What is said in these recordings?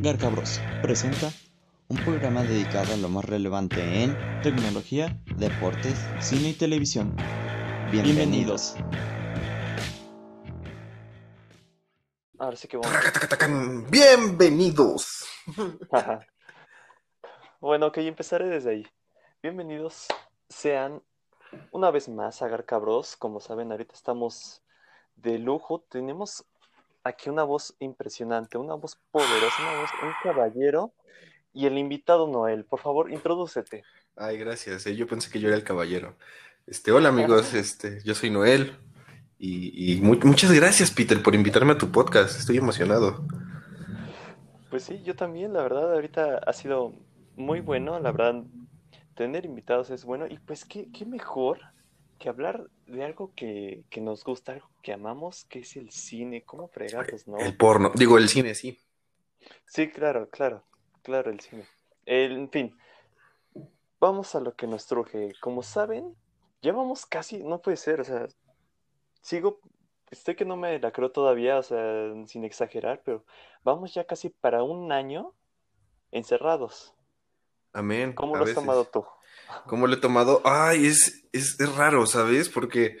Garca Bros. presenta un programa dedicado a lo más relevante en tecnología, deportes, cine y televisión. Bienvenidos. Ahora sí que vamos. Bienvenidos. Bueno, ok, empezaré desde ahí. Bienvenidos sean una vez más a Garca Bros. Como saben, ahorita estamos de lujo. Tenemos aquí una voz impresionante, una voz poderosa, una voz, un caballero. Y el invitado Noel, por favor, introdúcete. Ay, gracias. eh, Yo pensé que yo era el caballero. Este, hola amigos, este, yo soy Noel. Y, y mu- muchas gracias, Peter, por invitarme a tu podcast. Estoy emocionado. Pues sí, yo también, la verdad, ahorita ha sido muy bueno, la verdad, tener invitados es bueno. Y pues, qué, qué mejor que hablar de algo que, que nos gusta, algo que amamos, que es el cine. ¿Cómo fregados, no? El porno, digo, el cine, sí. Sí, claro, claro, claro, el cine. El- en fin, vamos a lo que nos truje. Como saben, llevamos casi, no puede ser, o sea, sigo, estoy que no me la creo todavía, o sea, sin exagerar, pero vamos ya casi para un año encerrados. Amén. ¿Cómo a lo has veces. tomado tú? ¿Cómo lo he tomado? Ay, es, es, raro, ¿sabes? Porque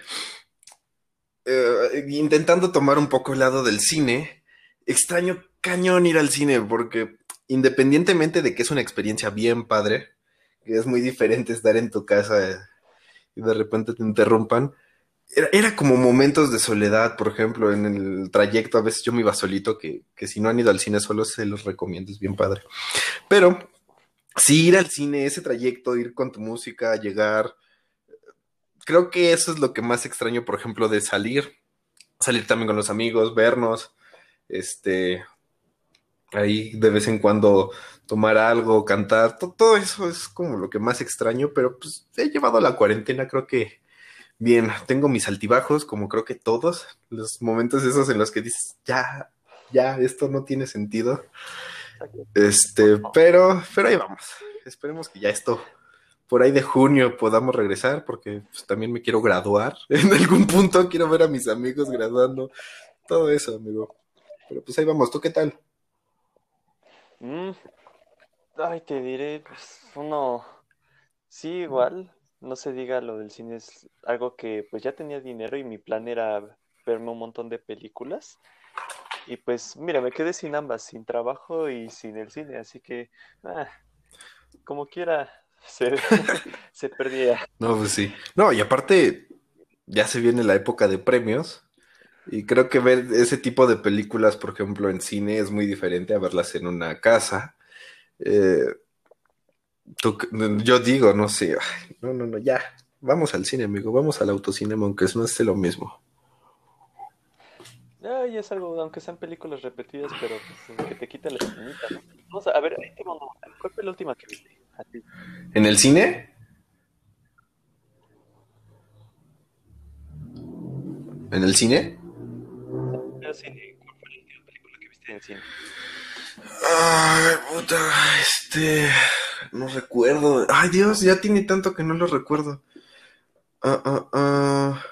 eh, intentando tomar un poco el lado del cine, extraño cañón ir al cine, porque independientemente de que es una experiencia bien padre, que es muy diferente estar en tu casa y de repente te interrumpan, era, era como momentos de soledad, por ejemplo, en el trayecto, a veces yo me iba solito, que, que si no han ido al cine solo se los recomiendo, es bien padre. Pero sí, ir al cine, ese trayecto, ir con tu música, llegar. Creo que eso es lo que más extraño, por ejemplo, de salir. Salir también con los amigos, vernos. Este. Ahí de vez en cuando tomar algo, cantar. to- todo eso es como lo que más extraño, pero pues he llevado la cuarentena, creo que bien. Tengo mis altibajos, como creo que todos. Los momentos esos en los que dices, ya, ya, esto no tiene sentido. Este, pero, pero ahí vamos. Esperemos que ya esto por ahí de junio podamos regresar, porque pues, también me quiero graduar. En algún punto quiero ver a mis amigos graduando. Todo eso, amigo. Pero pues ahí vamos. ¿Tú qué tal? Mm, ay, te diré, pues uno, sí, igual, no se diga lo del cine, es algo que pues ya tenía dinero y mi plan era verme un montón de películas. Y pues mira, me quedé sin ambas, sin trabajo y sin el cine, así que ah, como quiera se, se perdía. No, pues sí. No, y aparte, ya se viene la época de premios. Y creo que ver ese tipo de películas, por ejemplo, en cine es muy diferente a verlas en una casa. Eh, tú- yo digo, no sé, no, no, no, ya, vamos al cine, amigo, vamos al autocinema, aunque no esté lo mismo. Ay, es algo, aunque sean películas repetidas, pero pues, que te quiten la espinita, ¿no? Vamos a, a ver, ahí una. ¿cuál fue la última que viste? ¿En el cine? ¿En el cine? Pero cine, ¿cuál fue la última película que viste en cine? Ay, puta, este, no recuerdo. Ay, Dios, ya tiene tanto que no lo recuerdo. Ah, ah, ah.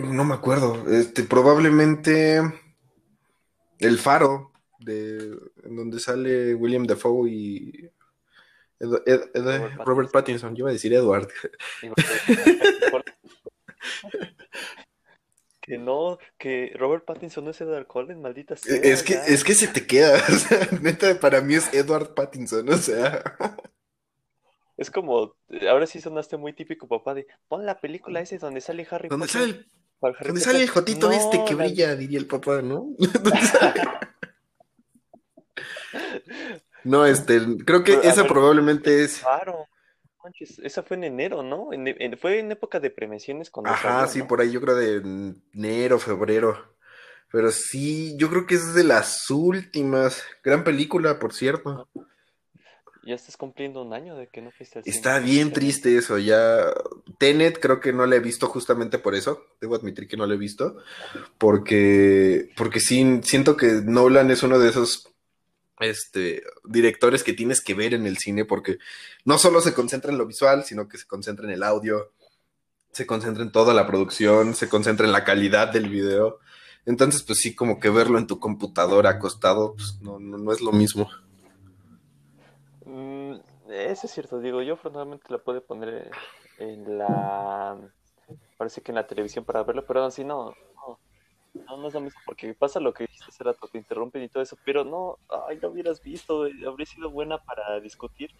No me acuerdo. Este, probablemente El Faro, de en donde sale William Dafoe y Ed- Ed- Ed- Robert Robert Pattinson. Yo iba a decir Edward. Que no, que Robert Pattinson no es Edward Cullen, maldita sea. Es que, ya. es que se te queda. o sea, neta, para mí es Edward Pattinson. O sea. Es como, ahora sí sonaste muy típico papá de, pon la película ese donde sale Harry Donde Potter. sale el ¿Cuál Harry Donde Potter? sale el jotito No, este que la- brilla, diría el papá, ¿no? No, este, creo que esa ver, probablemente es. Claro. Manches, esa fue en enero, ¿no? En- en- fue en época de premiaciones cuando Ajá, salió, sí, ¿no? por ahí yo creo de enero, febrero. Pero sí, yo creo que es de las últimas. Gran película, por cierto. Ya estás cumpliendo un año de que no fuiste al cine. Está bien triste eso, ya. Tenet creo que no la he visto justamente por eso. Debo admitir que no la he visto. Porque, porque sí, siento que Nolan es uno de esos este, directores que tienes que ver en el cine porque no solo se concentra en lo visual, sino que se concentra en el audio, se concentra en toda la producción, se concentra en la calidad del video. Entonces, pues sí, como que verlo en tu computadora acostado, pues no, no, no es lo mismo. Eso es cierto, digo, yo afortunadamente lo puedo poner en la... Parece que en la televisión para verlo, pero así no, no, no, es lo mismo, porque pasa lo que dijiste hace rato, te interrumpen y todo eso, pero no, ay, lo hubieras visto, habría sido buena para discutir,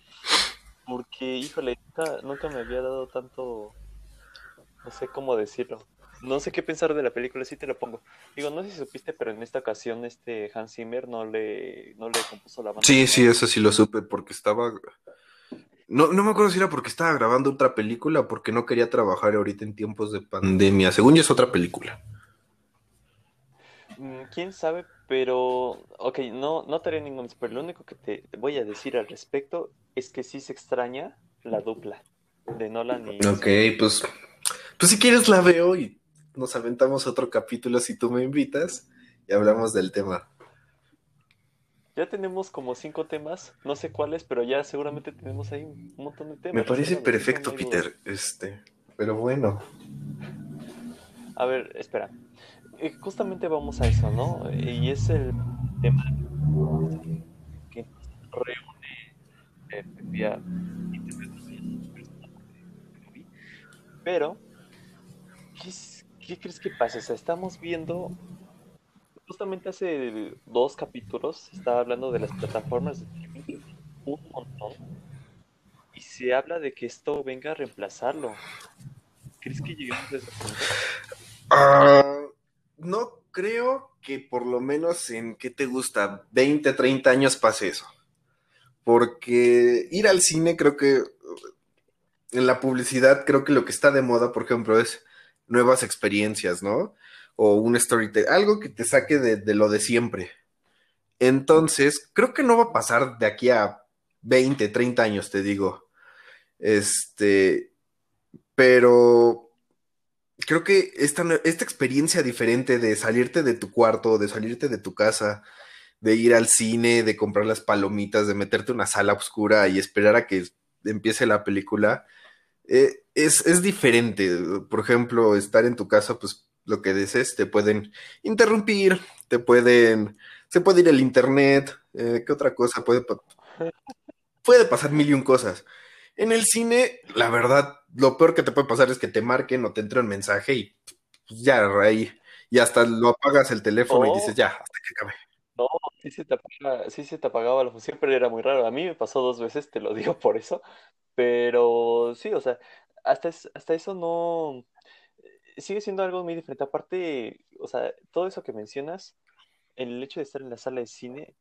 porque, híjole, nunca me había dado tanto, no sé cómo decirlo, no sé qué pensar de la película, sí te lo pongo. Digo, no sé si supiste, pero en esta ocasión este Hans Zimmer no le, no le compuso la banda. Sí, sí, eso sí lo supe, porque estaba... No, no me acuerdo si era porque estaba grabando otra película o porque no quería trabajar ahorita en tiempos de pandemia. Según yo es otra película. Mm, Quién sabe, pero. Ok, no, no te haré ningún spoiler. Lo único que te voy a decir al respecto es que sí se extraña la dupla de Nolan y. Ok, pues. Pues si quieres la veo y nos aventamos otro capítulo si tú me invitas y hablamos del tema. Ya tenemos como cinco temas, no sé cuáles, pero ya seguramente tenemos ahí un montón de temas. Me parece perfecto. Peter. Este, pero bueno. A ver, espera. Eh, justamente vamos a eso, ¿no? Y es el tema que reúne eh, pero ¿qué, es- qué crees que pasa? O sea, estamos viendo justamente hace dos capítulos estaba hablando de las plataformas de streaming un montón y se habla de que esto venga a reemplazarlo. ¿Crees que lleguemos a ese punto? Ah, no creo que por lo menos en, ¿qué te gusta? 20, 30 años pase eso. Porque ir al cine creo que en la publicidad creo que lo que está de moda, por ejemplo, es nuevas experiencias, ¿no? O un storytelling, algo que te saque de, de lo de siempre. Entonces, creo que no va a pasar de aquí a 20, 30 años, te digo. Este, pero creo que esta, esta experiencia diferente de salirte de tu cuarto, de salirte de tu casa, de ir al cine, de comprar las palomitas, de meterte a una sala oscura y esperar a que empiece la película, eh, es, es diferente. Por ejemplo, estar en tu casa, pues lo que dices, te pueden interrumpir, te pueden, se puede ir el internet, eh, ¿qué otra cosa puede, puede pasar mil y un cosas. En el cine, la verdad, lo peor que te puede pasar es que te marquen o te entre un mensaje y pues, ya ahí, y hasta lo apagas el teléfono y Oh. dices ya, hasta que acabe. No, sí se te apaga- sí se te apagaba la función, pero era muy raro. A mí me pasó dos veces, te lo digo por eso. Pero sí, o sea, hasta, es- hasta eso no sigue siendo algo muy diferente. Aparte, o sea, todo eso que mencionas, el hecho de estar en la sala de cine,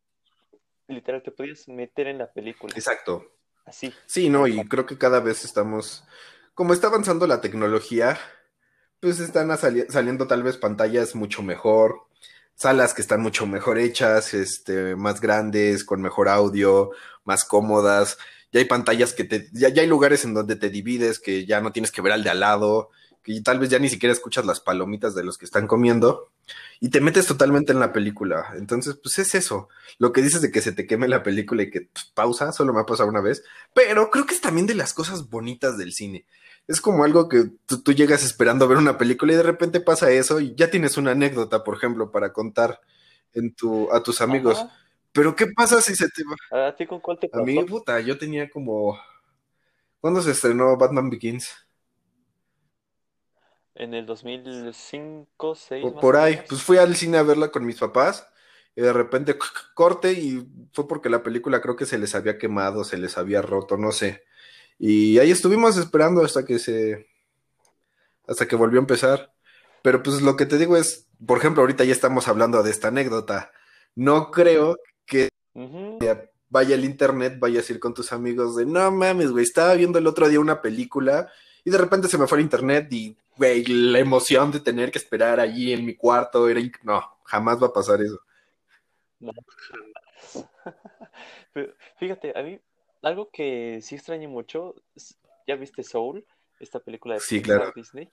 literal, te podías meter en la película. Exacto. Así. Sí, no, y creo que cada vez estamos, como está avanzando la tecnología, pues están a sali- saliendo tal vez pantallas mucho mejor, salas que están mucho mejor hechas, este, más grandes, con mejor audio, más cómodas. Ya hay pantallas que te, ya, ya hay lugares en donde te divides, que ya no tienes que ver al de al lado, que tal vez ya ni siquiera escuchas las palomitas de los que están comiendo, y te metes totalmente en la película. Entonces, pues es eso. Lo que dices de que se te queme la película y que pues, pausa, solo me ha pasado una vez. Pero creo que es también de las cosas bonitas del cine. Es como algo que tú, tú llegas esperando ver una película y de repente pasa eso y ya tienes una anécdota, por ejemplo, para contar en tu, a tus amigos. Ajá. Pero ¿qué pasa si se te va? ¿A ti con cuál te A mí, puta, yo tenía como... ¿Cuándo se estrenó Batman Begins? En el 2005, 6 Por, más por o ahí, menos. pues fui al cine a verla con mis papás y de repente corte y fue porque la película creo que se les había quemado, se les había roto, no sé. Y ahí estuvimos esperando hasta que se, hasta que volvió a empezar. Pero pues lo que te digo es, por ejemplo, ahorita ya estamos hablando de esta anécdota. No creo que vaya al internet, vayas a ir con tus amigos de, no mames, güey, estaba viendo el otro día una película y de repente se me fue al internet y, güey, la emoción de tener que esperar allí en mi cuarto era, no, jamás va a pasar eso. No, jamás. Pero fíjate, a mí algo que sí extraño mucho, ¿ya viste Soul? Esta película de Sí, claro. Disney.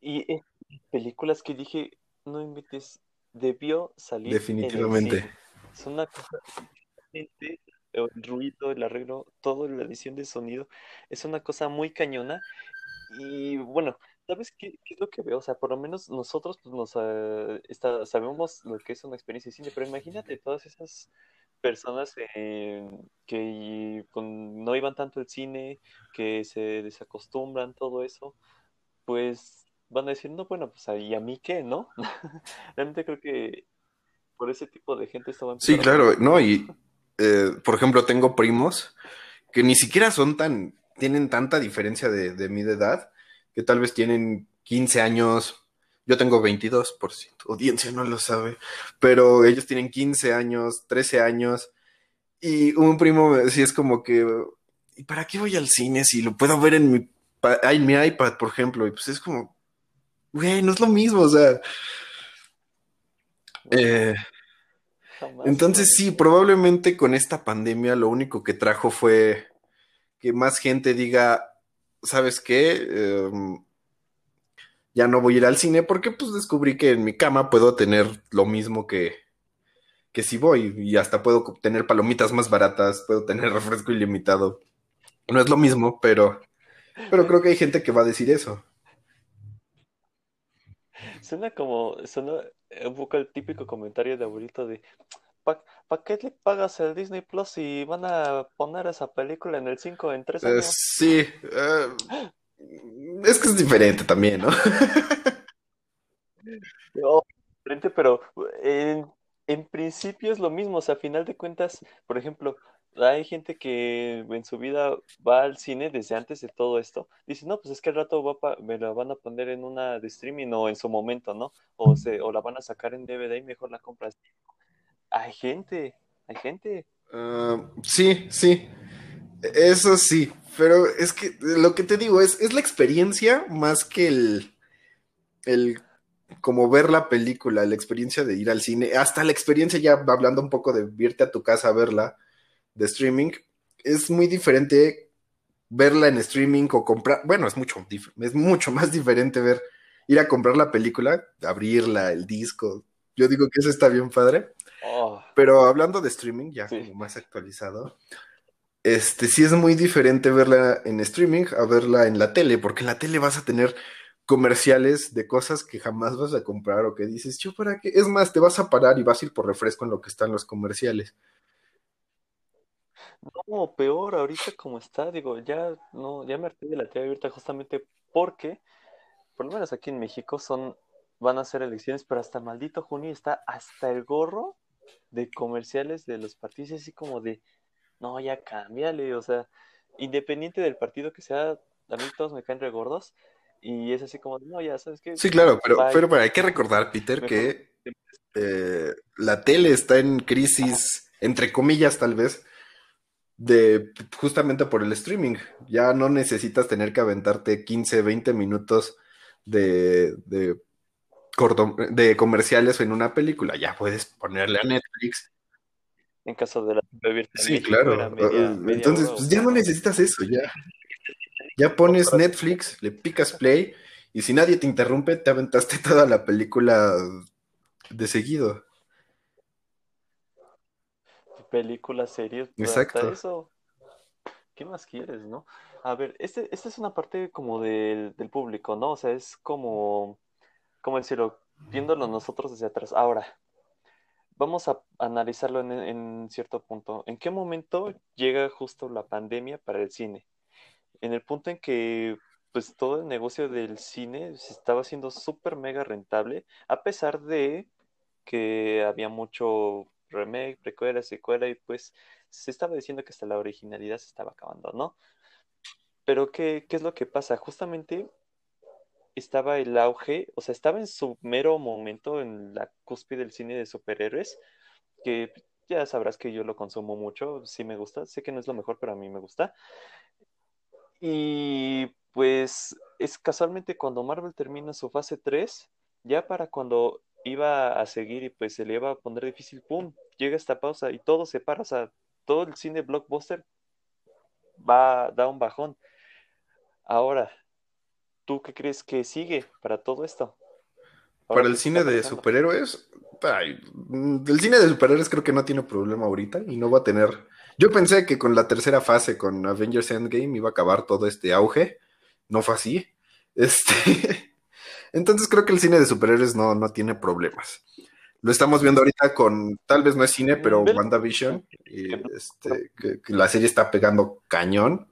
Y es películas que dije, no inventes, debió salir en el Definitivamente. cine. Es una cosa el ruido, el arreglo, todo, la edición de sonido, es una cosa muy cañona. Y bueno, ¿sabes qué, qué es lo que veo? O sea, por lo menos nosotros pues, nos, eh, está- sabemos lo que es una experiencia de cine, pero imagínate todas esas personas eh, que con- no iban tanto al cine, que se desacostumbran, todo eso, pues van a decir, no, bueno, pues ¿y a mí qué, no? Realmente creo que por ese tipo de gente a Sí, a claro, no, y eh, por ejemplo, tengo primos que ni siquiera son tan, tienen tanta diferencia de, de mi de edad, que tal vez tienen 15 años, yo tengo 22, por si tu audiencia no lo sabe, pero ellos tienen 15 años, 13 años, y un primo decía, es como que, ¿y para qué voy al cine si lo puedo ver en mi, en mi iPad, por ejemplo? Y pues es como, güey, no es lo mismo, o sea, eh, entonces sí, probablemente con esta pandemia lo único que trajo fue que más gente diga, ¿sabes qué? Em, ya no voy a ir al cine porque pues descubrí que en mi cama puedo tener lo mismo que, que si voy y hasta puedo tener palomitas más baratas, puedo tener refresco ilimitado. No es lo mismo, pero, pero creo que hay gente que va a decir eso. Suena como, suena un poco el típico comentario de abuelito de ¿para qué le pagas el Disney Plus si van a poner esa película en el 5 en 3 Eh, años? sí, eh, es que es diferente también, ¿no? No, diferente, pero en, en principio es lo mismo, o sea, a final de cuentas, por ejemplo, hay gente que en su vida va al cine desde antes de todo esto, dice, no, pues es que al rato va pa- me la van a poner en una de streaming o en su momento, ¿no? O, se, o la van a sacar en DVD y mejor la compras. Hay gente, hay gente. Ah, sí, sí, eso sí, pero es que lo que te digo es, es la experiencia más que el, el como ver la película, la experiencia de ir al cine, hasta la experiencia ya hablando un poco de irte a tu casa a verla de streaming, es muy diferente verla en streaming o comprar, bueno, es mucho, es mucho más diferente ver, ir a comprar la película, abrirla, el disco. Yo digo que eso está bien padre. Oh, Pero hablando de streaming, ya Sí. como más actualizado, este sí es muy diferente verla en streaming a verla en la tele, porque en la tele vas a tener comerciales de cosas que jamás vas a comprar o que dices, yo para qué, es más, te vas a parar y vas a ir por refresco en lo que están los comerciales. no, peor ahorita como está, digo, ya no, ya me harté de la TV abierta justamente porque, por lo menos aquí en México, son, van a ser elecciones, pero hasta maldito junio está hasta el gorro de comerciales de los partidos, así como de, no, ya cámbiale, o sea, independiente del partido que sea, a mí todos me caen regordos, y es así como, no, ya, ¿sabes qué? Sí, claro, pero, Bye. pero, pero hay que recordar, Peter, Mejor- que eh, la tele está en crisis, entre comillas tal vez, de justamente por el streaming. Ya no necesitas tener que aventarte 15, 20 minutos de, de, corto- de comerciales en una película. Ya puedes ponerle a Netflix. En caso de la Sí, claro. media- media Entonces, pues ya no necesitas eso, ya. Ya pones Netflix, le picas play y si nadie te interrumpe, te aventaste toda la película de seguido. películas, series, pues, Exacto. eso. ¿Qué más quieres, no? A ver, este, esta es una parte como del, del público, ¿no? O sea, es como, ¿cómo decirlo? Viéndolo nosotros desde atrás. Ahora, vamos a analizarlo en, en cierto punto. ¿En qué momento llega justo la pandemia para el cine? En el punto en que, pues, todo el negocio del cine se estaba haciendo súper mega rentable, a pesar de que había mucho remake, precuela, secuela, y pues se estaba diciendo que hasta la originalidad se estaba acabando, ¿no? Pero ¿qué, qué es lo que pasa? Justamente estaba el auge, o sea, estaba en su mero momento en la cúspide del cine de superhéroes, que ya sabrás que yo lo consumo mucho, sí me gusta, sé que no es lo mejor, pero a mí me gusta. Y pues es casualmente cuando Marvel termina su fase 3, ya para cuando iba a seguir y pues se le iba a poner difícil, ¡pum! Llega esta pausa y todo se para, o sea, todo el cine blockbuster va, da un bajón. Ahora, ¿tú qué crees que sigue para todo esto? Ahora Para el cine de superhéroes, ay, mm, el cine de superhéroes creo que no tiene problema ahorita y no va a tener. Yo pensé que con la tercera fase, con Avengers Endgame, iba a acabar todo este auge. No fue así. Este, entonces creo que el cine de superhéroes no, no tiene problemas. Lo estamos viendo ahorita con, tal vez no es cine, pero WandaVision, y este, que, que la serie está pegando cañón.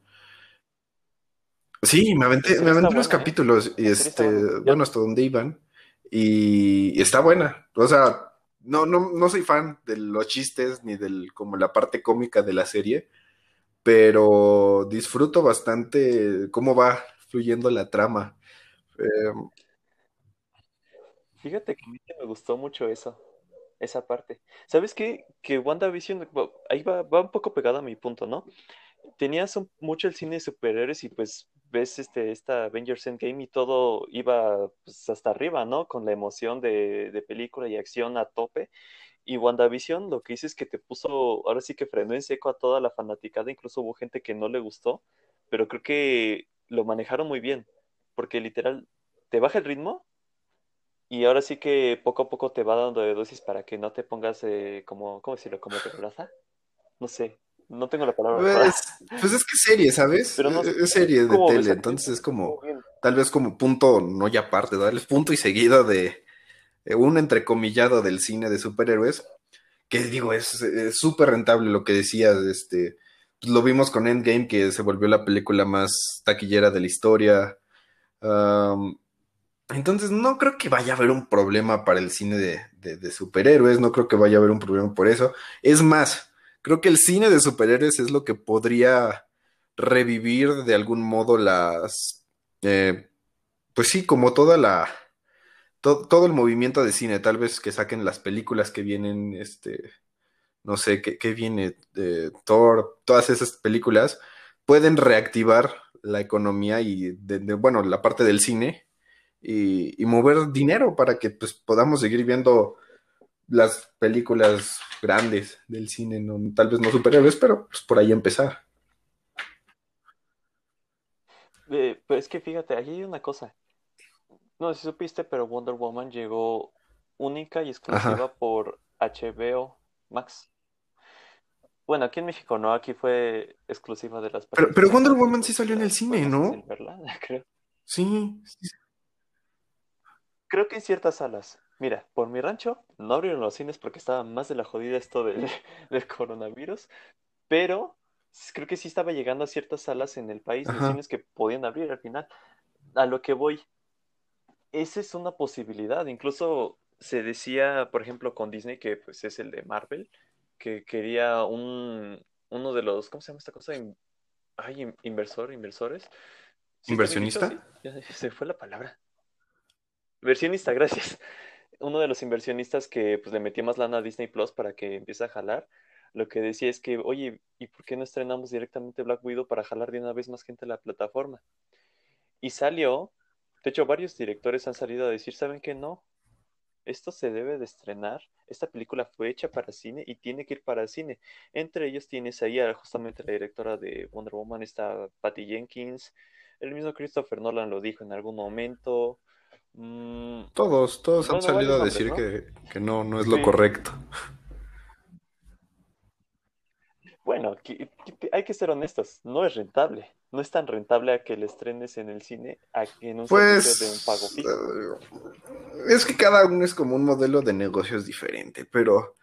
Sí, me aventé, me aventé unos buena, ¿eh? capítulos y este, bueno, hasta donde iban, y, está buena. O sea, no, no, no soy fan de los chistes ni del, como la parte cómica de la serie, pero disfruto bastante cómo va fluyendo la trama. Eh, Fíjate que a mí me gustó mucho eso, esa parte. ¿Sabes qué? Que WandaVision, ahí va, va un poco pegado a mi punto, ¿no? Tenías un- mucho el cine de superhéroes y pues ves este, esta Avengers Endgame y todo iba pues, hasta arriba, ¿no? Con la emoción de, película y acción a tope. Y WandaVision lo que hice es que te puso, ahora sí que frenó en seco a toda la fanaticada, incluso hubo gente que no le gustó, pero creo que lo manejaron muy bien, porque literal te baja el ritmo y ahora sí que poco a poco te va dando de dosis para que no te pongas eh, como, ¿cómo decirlo? Como terroraza. No sé, no tengo la palabra. Pues, pues es que serie, ¿sabes? Pero no es es serie de ¿cómo ves tele, entonces es como, tal vez como punto, no ya aparte, darles punto y seguido de, de un entrecomillado del cine de superhéroes, que digo, es súper rentable lo que decías, este, pues lo vimos con Endgame, que se volvió la película más taquillera de la historia. Entonces, no creo que vaya a haber un problema para el cine de, de- de superhéroes, no creo que vaya a haber un problema por eso. Es más, creo que el cine de superhéroes es lo que podría revivir de algún modo las, eh, pues sí, como toda la, to- todo el movimiento de cine, tal vez que saquen las películas que vienen, este, no sé, que, que viene de Thor, todas esas películas, pueden reactivar la economía y, bueno, la parte del cine y, y mover dinero para que pues, podamos seguir viendo las películas grandes del cine, no, tal vez no superhéroes, pero pues, por ahí empezar. Eh, pero es que fíjate, aquí hay una cosa. No sé si supiste, pero Wonder Woman llegó única y exclusiva Ajá. por HBO Max. Bueno, aquí en México no, aquí fue exclusiva de las Pero, pero Wonder Woman sí salió en el pues, cine, ¿no? verla, creo. Sí, sí. Creo que en ciertas salas. Mira, por mi rancho no abrieron los cines porque estaba más de la jodida esto del, del coronavirus, pero creo que sí estaba llegando a ciertas salas en el país, Ajá. cines que podían abrir al final. A lo que voy, esa es una posibilidad. Incluso se decía, por ejemplo, con Disney, que pues es el de Marvel, que quería un, uno de los, ¿cómo se llama esta cosa? In- ay, in- inversor, inversores. ¿Inversionista? Sí, se fue la palabra. Inversionista, gracias. Uno de los inversionistas que pues le metió más lana a Disney Plus para que empiece a jalar, lo que decía es que, oye, ¿y por qué no estrenamos directamente Black Widow para jalar de una vez más gente a la plataforma? Y salió, de hecho, varios directores han salido a decir, ¿saben qué? No, esto se debe de estrenar. Esta película fue hecha para cine y tiene que ir para cine. Entre ellos tienes ahí justamente la directora de Wonder Woman, está Patty Jenkins. El mismo Christopher Nolan lo dijo en algún momento. Mm, Todos, todos han salido a decir nombres, que, que no, no es lo correcto. bueno, que- que- hay que ser honestos, no es rentable. No es tan rentable a que le estrenes en el cine a que en un servicio de un Pues pago fijo. eh, es que cada uno es como un modelo de negocios diferente, pero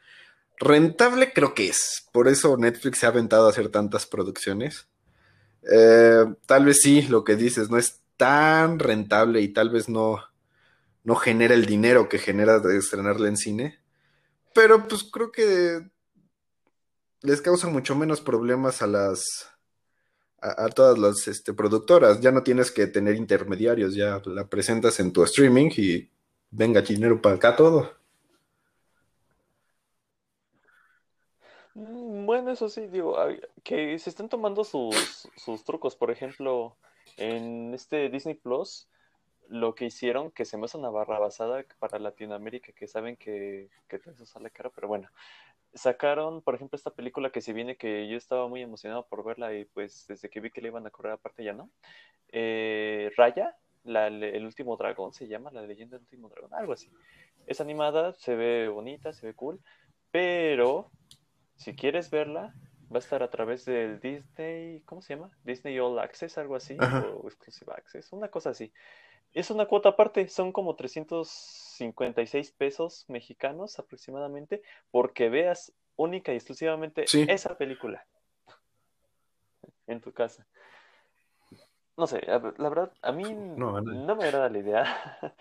rentable creo que es. Por eso Netflix se ha aventado a hacer tantas producciones. Eh, tal vez sí, lo que dices, no es tan rentable y tal vez no, no genera el dinero que genera de estrenarla en cine. Pero pues creo que les causa mucho menos problemas a las a, a todas las este, productoras. Ya no tienes que tener intermediarios, ya la presentas en tu streaming y venga dinero para acá todo. Mm, Bueno, eso sí, digo, que se están tomando sus, sus trucos. Por ejemplo, en este Disney Plus, lo que hicieron, que se me hace una barra basada para Latinoamérica, que saben que, que todo eso sale caro, pero bueno, sacaron, por ejemplo, esta película que si viene que yo estaba muy emocionado por verla y pues desde que vi que le iban a correr aparte ya no. Eh, Raya, la- el último dragón se llama, la leyenda del último dragón, algo así. Es animada, se ve bonita, se ve cool, pero si quieres verla, va a estar a través del Disney, ¿cómo se llama? Disney All Access, algo así, Ajá. o Exclusive Access, una cosa así. Es una cuota aparte, son como 356 pesos mexicanos aproximadamente, porque veas única y exclusivamente Sí. esa película en tu casa. No sé, la verdad, a mí No, a nadie. no me agrada la idea.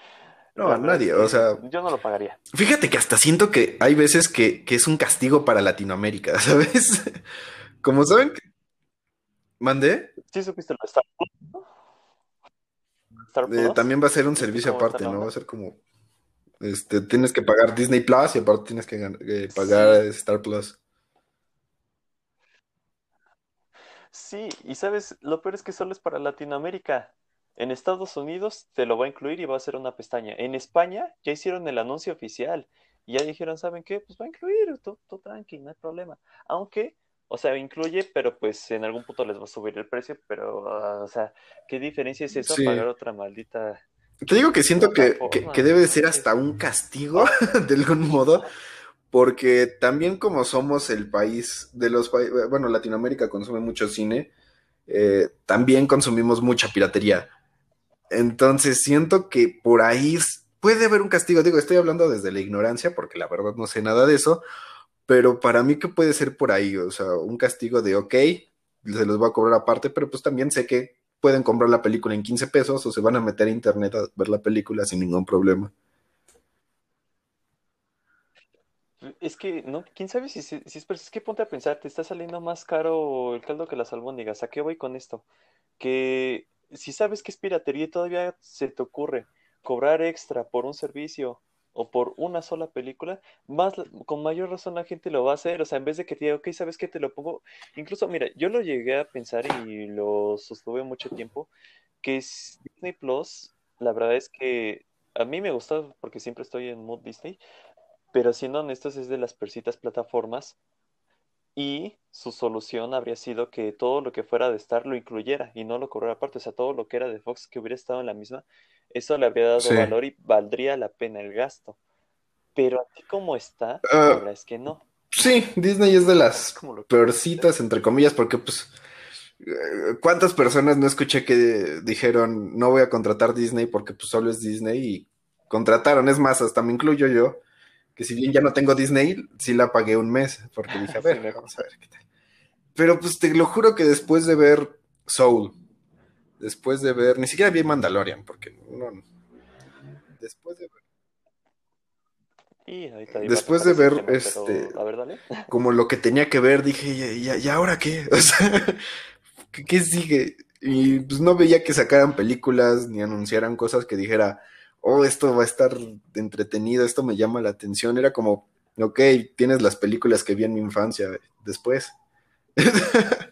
No, La a nadie, es o sea- Yo no lo pagaría. Fíjate que hasta siento que hay veces que, que es un castigo para Latinoamérica, ¿sabes? Como saben que... ¿Mandé? ¿Sí supiste lo de Star? Eh, también va a ser un ¿Viste servicio aparte, ¿no? Va a ser como... Este, tienes que pagar Disney Plus y aparte tienes que eh, pagar Star Plus. Sí, y sabes, lo peor es que solo es para Latinoamérica. En Estados Unidos te lo va a incluir y va a ser una pestaña. En España ya hicieron el anuncio oficial y ya dijeron, ¿saben qué? Pues va a incluir, tú tranqui, no hay problema. Aunque, o sea, incluye, pero pues en algún punto les va a subir el precio, pero, ah, o sea, ¿qué diferencia es eso a Sí. pagar otra maldita? Te digo que siento que, que- que debe de ser hasta un castigo, de algún modo, porque también como somos el país de los países, bueno, Latinoamérica consume mucho cine, eh, también consumimos mucha piratería. Entonces siento que por ahí puede haber un castigo. Digo, estoy hablando desde la ignorancia, porque la verdad no sé nada de eso, pero para mí que puede ser por ahí, o sea, un castigo de, ok, se los voy a cobrar aparte, pero pues también sé que pueden comprar la película en 15 pesos o se van a meter a internet a ver la película sin ningún problema. Es que, no, quién sabe si, si, si es, pero es que ponte a pensar, te está saliendo más caro el caldo que las albóndigas. ¿A qué voy con esto? Que si sabes que es piratería y todavía se te ocurre cobrar extra por un servicio o por una sola película, más con mayor razón la gente lo va a hacer. O sea, en vez de que te diga, ok, ¿sabes qué? Te lo pongo. Incluso, mira, yo lo llegué a pensar y lo sostuve mucho tiempo, que Disney Plus, la verdad es que a mí me gusta porque siempre estoy en mood Disney. Pero siendo honestos, es de las persitas plataformas y su solución habría sido que todo lo que fuera de Star lo incluyera y no lo cobrara aparte. O sea, todo lo que era de Fox que hubiera estado en la misma, eso le habría dado Sí. valor y valdría la pena el gasto. Pero así como está, Ah. la verdad es que no. Sí, Disney es de las peorcitas, entre comillas, porque pues, eh, ¿cuántas personas no escuché que dijeron no voy a contratar Disney porque pues solo es Disney y contrataron? Es más, hasta me incluyo yo, que si bien ya no tengo Disney, sí la pagué un mes, porque dije, a ver, Sí, vamos a ver qué tal. Pero pues te lo juro que después de ver Soul, después de ver, ni siquiera vi Mandalorian, porque no, después de ver Y Después de ver, este, pero, ver, como lo que tenía que ver, dije, ¿y, y- y ahora qué? O sea, ¿qué, qué sigue? Y pues no veía que sacaran películas ni anunciaran cosas que dijera, oh, esto va a estar entretenido, esto me llama la atención. Era como, ok, tienes las películas que vi en mi infancia después.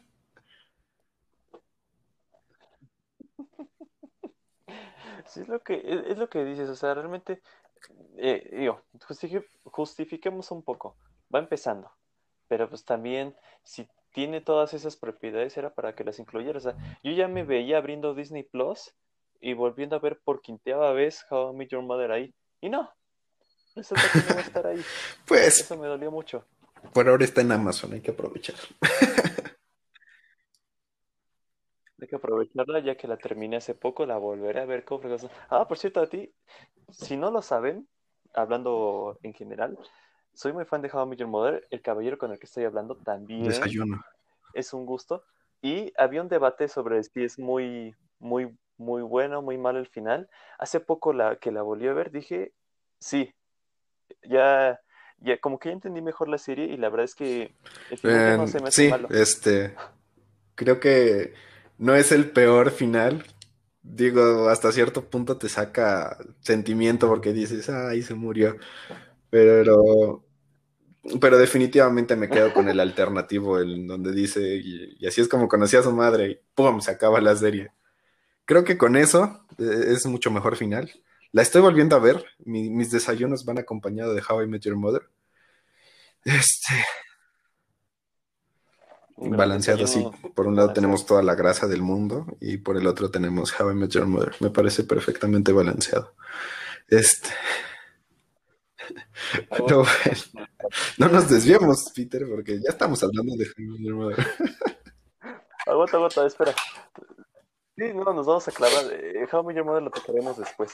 Sí, es lo que, es, es lo que dices, o sea, realmente, eh, digo, justifi- justifiquemos un poco, va empezando, pero pues también, si tiene todas esas propiedades, era para que las incluyera, o sea, yo ya me veía abriendo Disney Plus y volviendo a ver por quinteava vez How I Met Your Mother ahí, y no, resulta que no va a estar ahí, Pues eso me dolió mucho. por ahora está en Amazon, hay que aprovechar. Hay que aprovecharla ya que la terminé hace poco, la volveré a ver con frecuencia. Ah, por cierto, a ti, si no lo saben, hablando en general, soy muy fan de How I Met Your Mother. El caballero con el que estoy hablando también Desayuno. es un gusto. Y había un debate sobre si es muy, muy, muy bueno, muy malo el final. Hace poco la, que la volví a ver, dije, sí, ya, ya como que ya entendí mejor la serie y la verdad es que el final ya no Eh, se me hace sí, malo. este, creo que no es el peor final. Digo, hasta cierto punto te saca sentimiento porque dices, ay, se murió. Pero, pero definitivamente me quedo con el alternativo, el donde dice, y, así es como conocí a su madre, y ¡pum! se acaba la serie. Creo que con eso eh, es mucho mejor final. La estoy volviendo a ver. Mi- mis desayunos van acompañados de How I Met Your Mother. Este, balanceado así. Por un lado tenemos toda la grasa del mundo y por el otro tenemos How I Met Your Mother. Me parece perfectamente balanceado. Este, pero bueno, no nos desviemos, Peter, porque ya estamos hablando de How I Met Your Mother. Aguanta, aguanta, espera. Sí, no, nos vamos a clavar. Eh, How I Met Your Mother lo tocaremos después.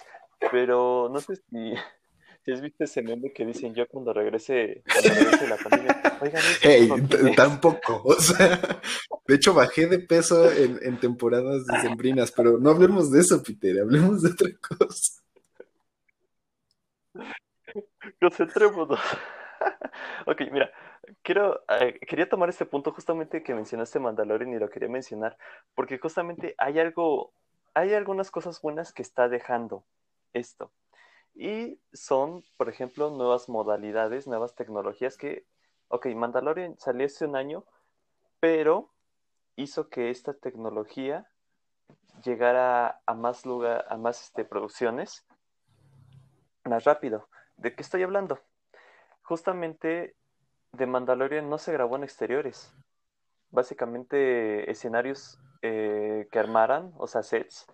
Pero no sé si, si has visto ese meme que dicen yo cuando regrese, cuando regrese la pandemia. Oigan, ¿este Hey, gordo t- quién es?" tampoco. O sea, de hecho bajé de peso en, en temporadas decembrinas, pero no hablemos de eso, Peter, hablemos de otra cosa. Concentrémonos. Ok, mira, quiero, eh, quería tomar este punto justamente que mencionaste Mandalorian y lo quería mencionar, porque justamente hay algo, hay algunas cosas buenas que está dejando esto. Y son, por ejemplo, nuevas modalidades, nuevas tecnologías que, ok, Mandalorian salió hace un año, pero hizo que esta tecnología llegara a más lugar, a más este, producciones más rápido. ¿De qué estoy hablando? Justamente de Mandalorian no se grabó en exteriores. Básicamente escenarios eh, que armaran, o sea, sets,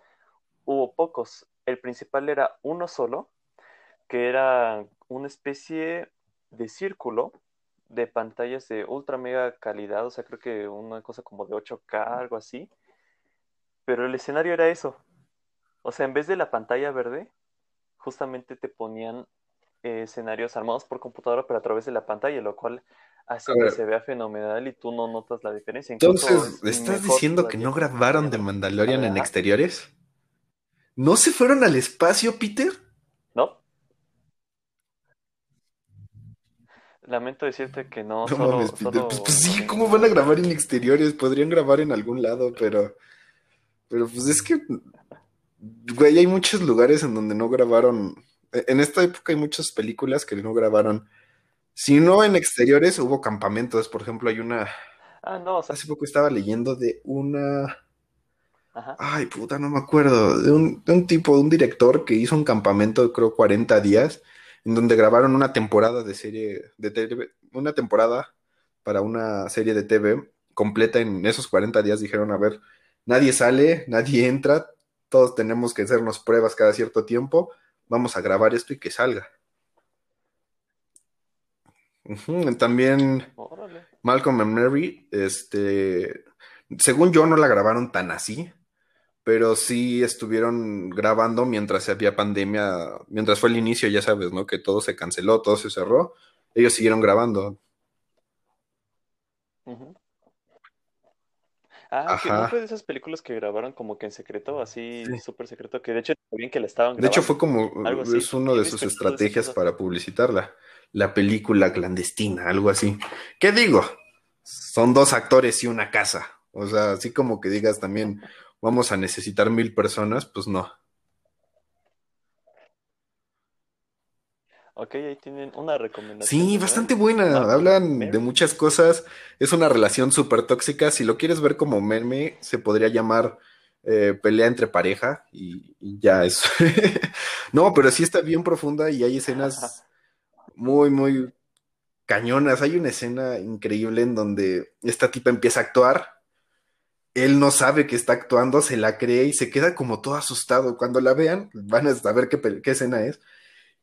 hubo pocos. El principal era uno solo, que era una especie de círculo de pantallas de ultra mega calidad, o sea, creo que una cosa como de 8K, algo así. Pero el escenario era eso. O sea, en vez de la pantalla verde, justamente te ponían eh, escenarios armados por computadora, pero a través de la pantalla, lo cual hace que se vea fenomenal y tú no notas la diferencia. Incluso Entonces, es ¿estás diciendo que no grabaron de Mandalorian. En exteriores? ¿No se fueron al espacio, Peter? ¿No? Lamento decirte que no, No solo, mames, solo Pues, pues sí, ¿cómo van a grabar en exteriores? Podrían grabar en algún lado, pero. Pero pues es que. Güey, hay muchos lugares en donde no grabaron. e, En esta época hay muchas películas que no grabaron. Si no en exteriores, hubo campamentos. Por ejemplo, hay una. Ah, no, o sea, Hace poco estaba leyendo de una. ajá. Ay, puta, no me acuerdo. De un, de un tipo, de un director que hizo un campamento, creo, 40 días, en donde grabaron una temporada de serie de TV, una temporada para una serie de TV completa en esos 40 días. Dijeron, a ver, nadie sale, nadie entra, todos tenemos que hacernos pruebas cada cierto tiempo. Vamos a grabar esto y que salga. También Órale. Malcolm and Mary, este, según yo no la grabaron tan así, pero sí estuvieron grabando mientras había pandemia, mientras fue el inicio, ya sabes, ¿no? Que todo se canceló, todo se cerró. Ellos siguieron grabando. Ah, que no fue de esas películas que grabaron como que en secreto, así Sí. súper secreto, que de hecho bien que la estaban De hecho, grabando. fue como, Algo así. es uno Sí, de sus estrategias para publicitarla. La película clandestina, algo así. ¿Qué digo? Son dos actores y una casa. O sea, así como que digas también, vamos a necesitar mil personas, pues no. Ok, ahí tienen una recomendación. Sí, bastante buena. Hablan de muchas cosas. Es una relación súper tóxica. Si lo quieres ver como meme, se podría llamar eh, pelea entre pareja y, y ya es. no, pero sí está bien profunda y hay escenas muy, muy cañonas. Hay una escena increíble en donde esta tipa empieza a actuar. Él no sabe que está actuando, se la cree y se queda como todo asustado. Cuando la vean, van a saber qué, escena es.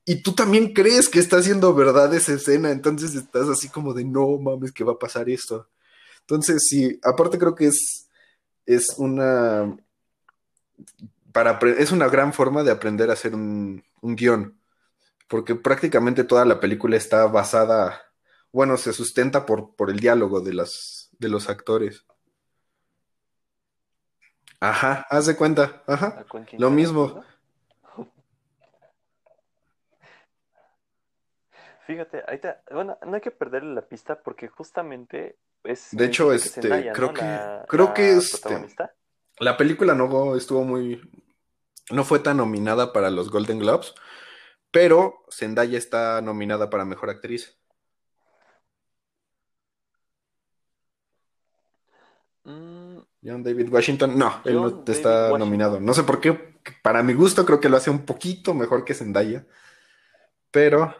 Y tú también crees que está haciendo verdad esa escena, entonces estás así como de no mames que va a pasar esto. Entonces, sí, aparte creo que es, es una para es una gran forma de aprender a hacer un, un guion. Porque prácticamente toda la película está basada, bueno, se sustenta por, por el diálogo de las, de los actores. Ajá, haz de cuenta, ajá. Lo mismo. Fíjate, ahí te- bueno, no hay que perderle la pista porque justamente es De hecho, que este, Zendaya, creo ¿no? que- La- creo que, la este, protagonista. La película no estuvo muy. No fue tan nominada para los Golden Globes, pero Zendaya está nominada para mejor actriz. John David Washington, no, él no David está Washington. nominado. No sé por qué, para mi gusto creo que lo hace un poquito mejor que Zendaya, pero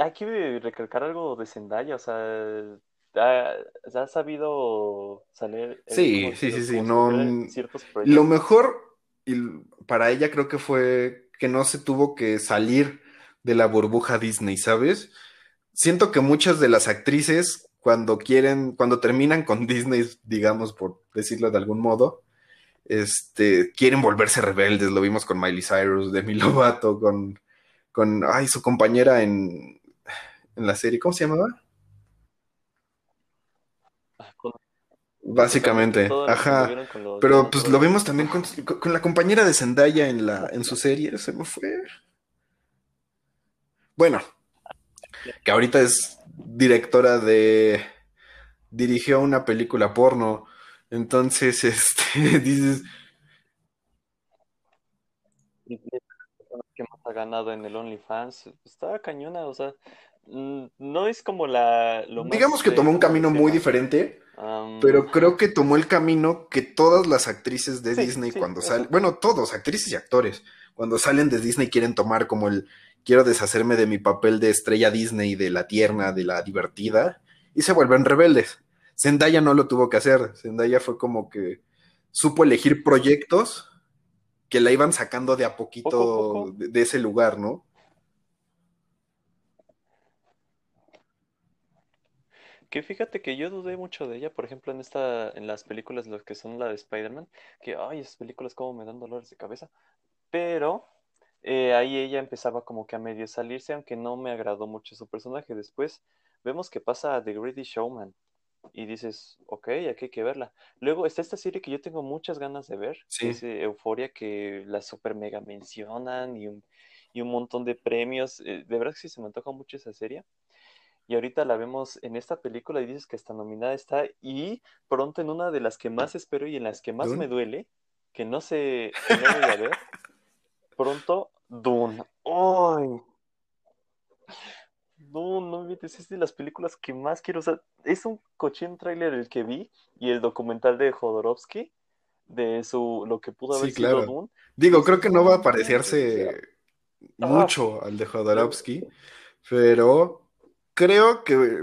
hay que recalcar algo de Zendaya, o sea, ha, ha sabido salir. Sí, ¿cómo sí, sí, sí, no, lo mejor y para ella creo que fue que no se tuvo que salir de la burbuja Disney, ¿sabes? Siento que muchas de las actrices cuando quieren, cuando terminan con Disney, digamos, por decirlo de algún modo, este, quieren volverse rebeldes. Lo vimos con Miley Cyrus, Demi Lovato, con, con, ay, su compañera en, en la serie, ¿cómo se llamaba? Ah, con- Básicamente, ajá. los Pero pues lo vimos también con, con la compañera de Zendaya en la, en su serie, se me fue. Bueno, que ahorita es directora de, dirigió una película porno, entonces, este, dices, que más ha ganado en el OnlyFans. Está cañona, o sea, no es como la lo más digamos que tomó un ¿cómo camino muy diferente, pero creo que tomó el camino que todas las actrices de Sí, Disney sí, cuando salen, bueno, todos, actrices y actores, cuando salen de Disney quieren tomar como el, quiero deshacerme de mi papel de estrella Disney, de la tierna, de la divertida, y se vuelven rebeldes. Zendaya no lo tuvo que hacer, Zendaya fue como que supo elegir proyectos que la iban sacando de a poquito Poco a poco. De, de ese lugar, ¿no? Que fíjate que yo dudé mucho de ella, por ejemplo, en esta, en las películas, lo que son la de Spider-Man, que, ay, esas películas como me dan dolores de cabeza, pero eh, ahí ella empezaba como que a medio salirse, aunque no me agradó mucho su personaje. Después vemos que pasa a The Greedy Showman y dices, ok, aquí hay que verla. Luego está esta serie que yo tengo muchas ganas de ver, Sí. es eh, Euforia, que la super mega mencionan y un, y un montón de premios. Eh, de verdad que sí se me antoja mucho esa serie. Y ahorita la vemos en esta película y dices que hasta nominada está. Y pronto en una de las que más espero y en las que más me duele, que no sé, que no voy a ver, pronto Dune. ¡Ay! No, no es de las películas que más quiero. O sea, es un cochín tráiler el que vi y el documental de Jodorowsky de su lo que pudo haber Sí, sido claro. Dune. Digo, creo que no va a parecerse Ah. mucho al de Jodorowsky, pero creo que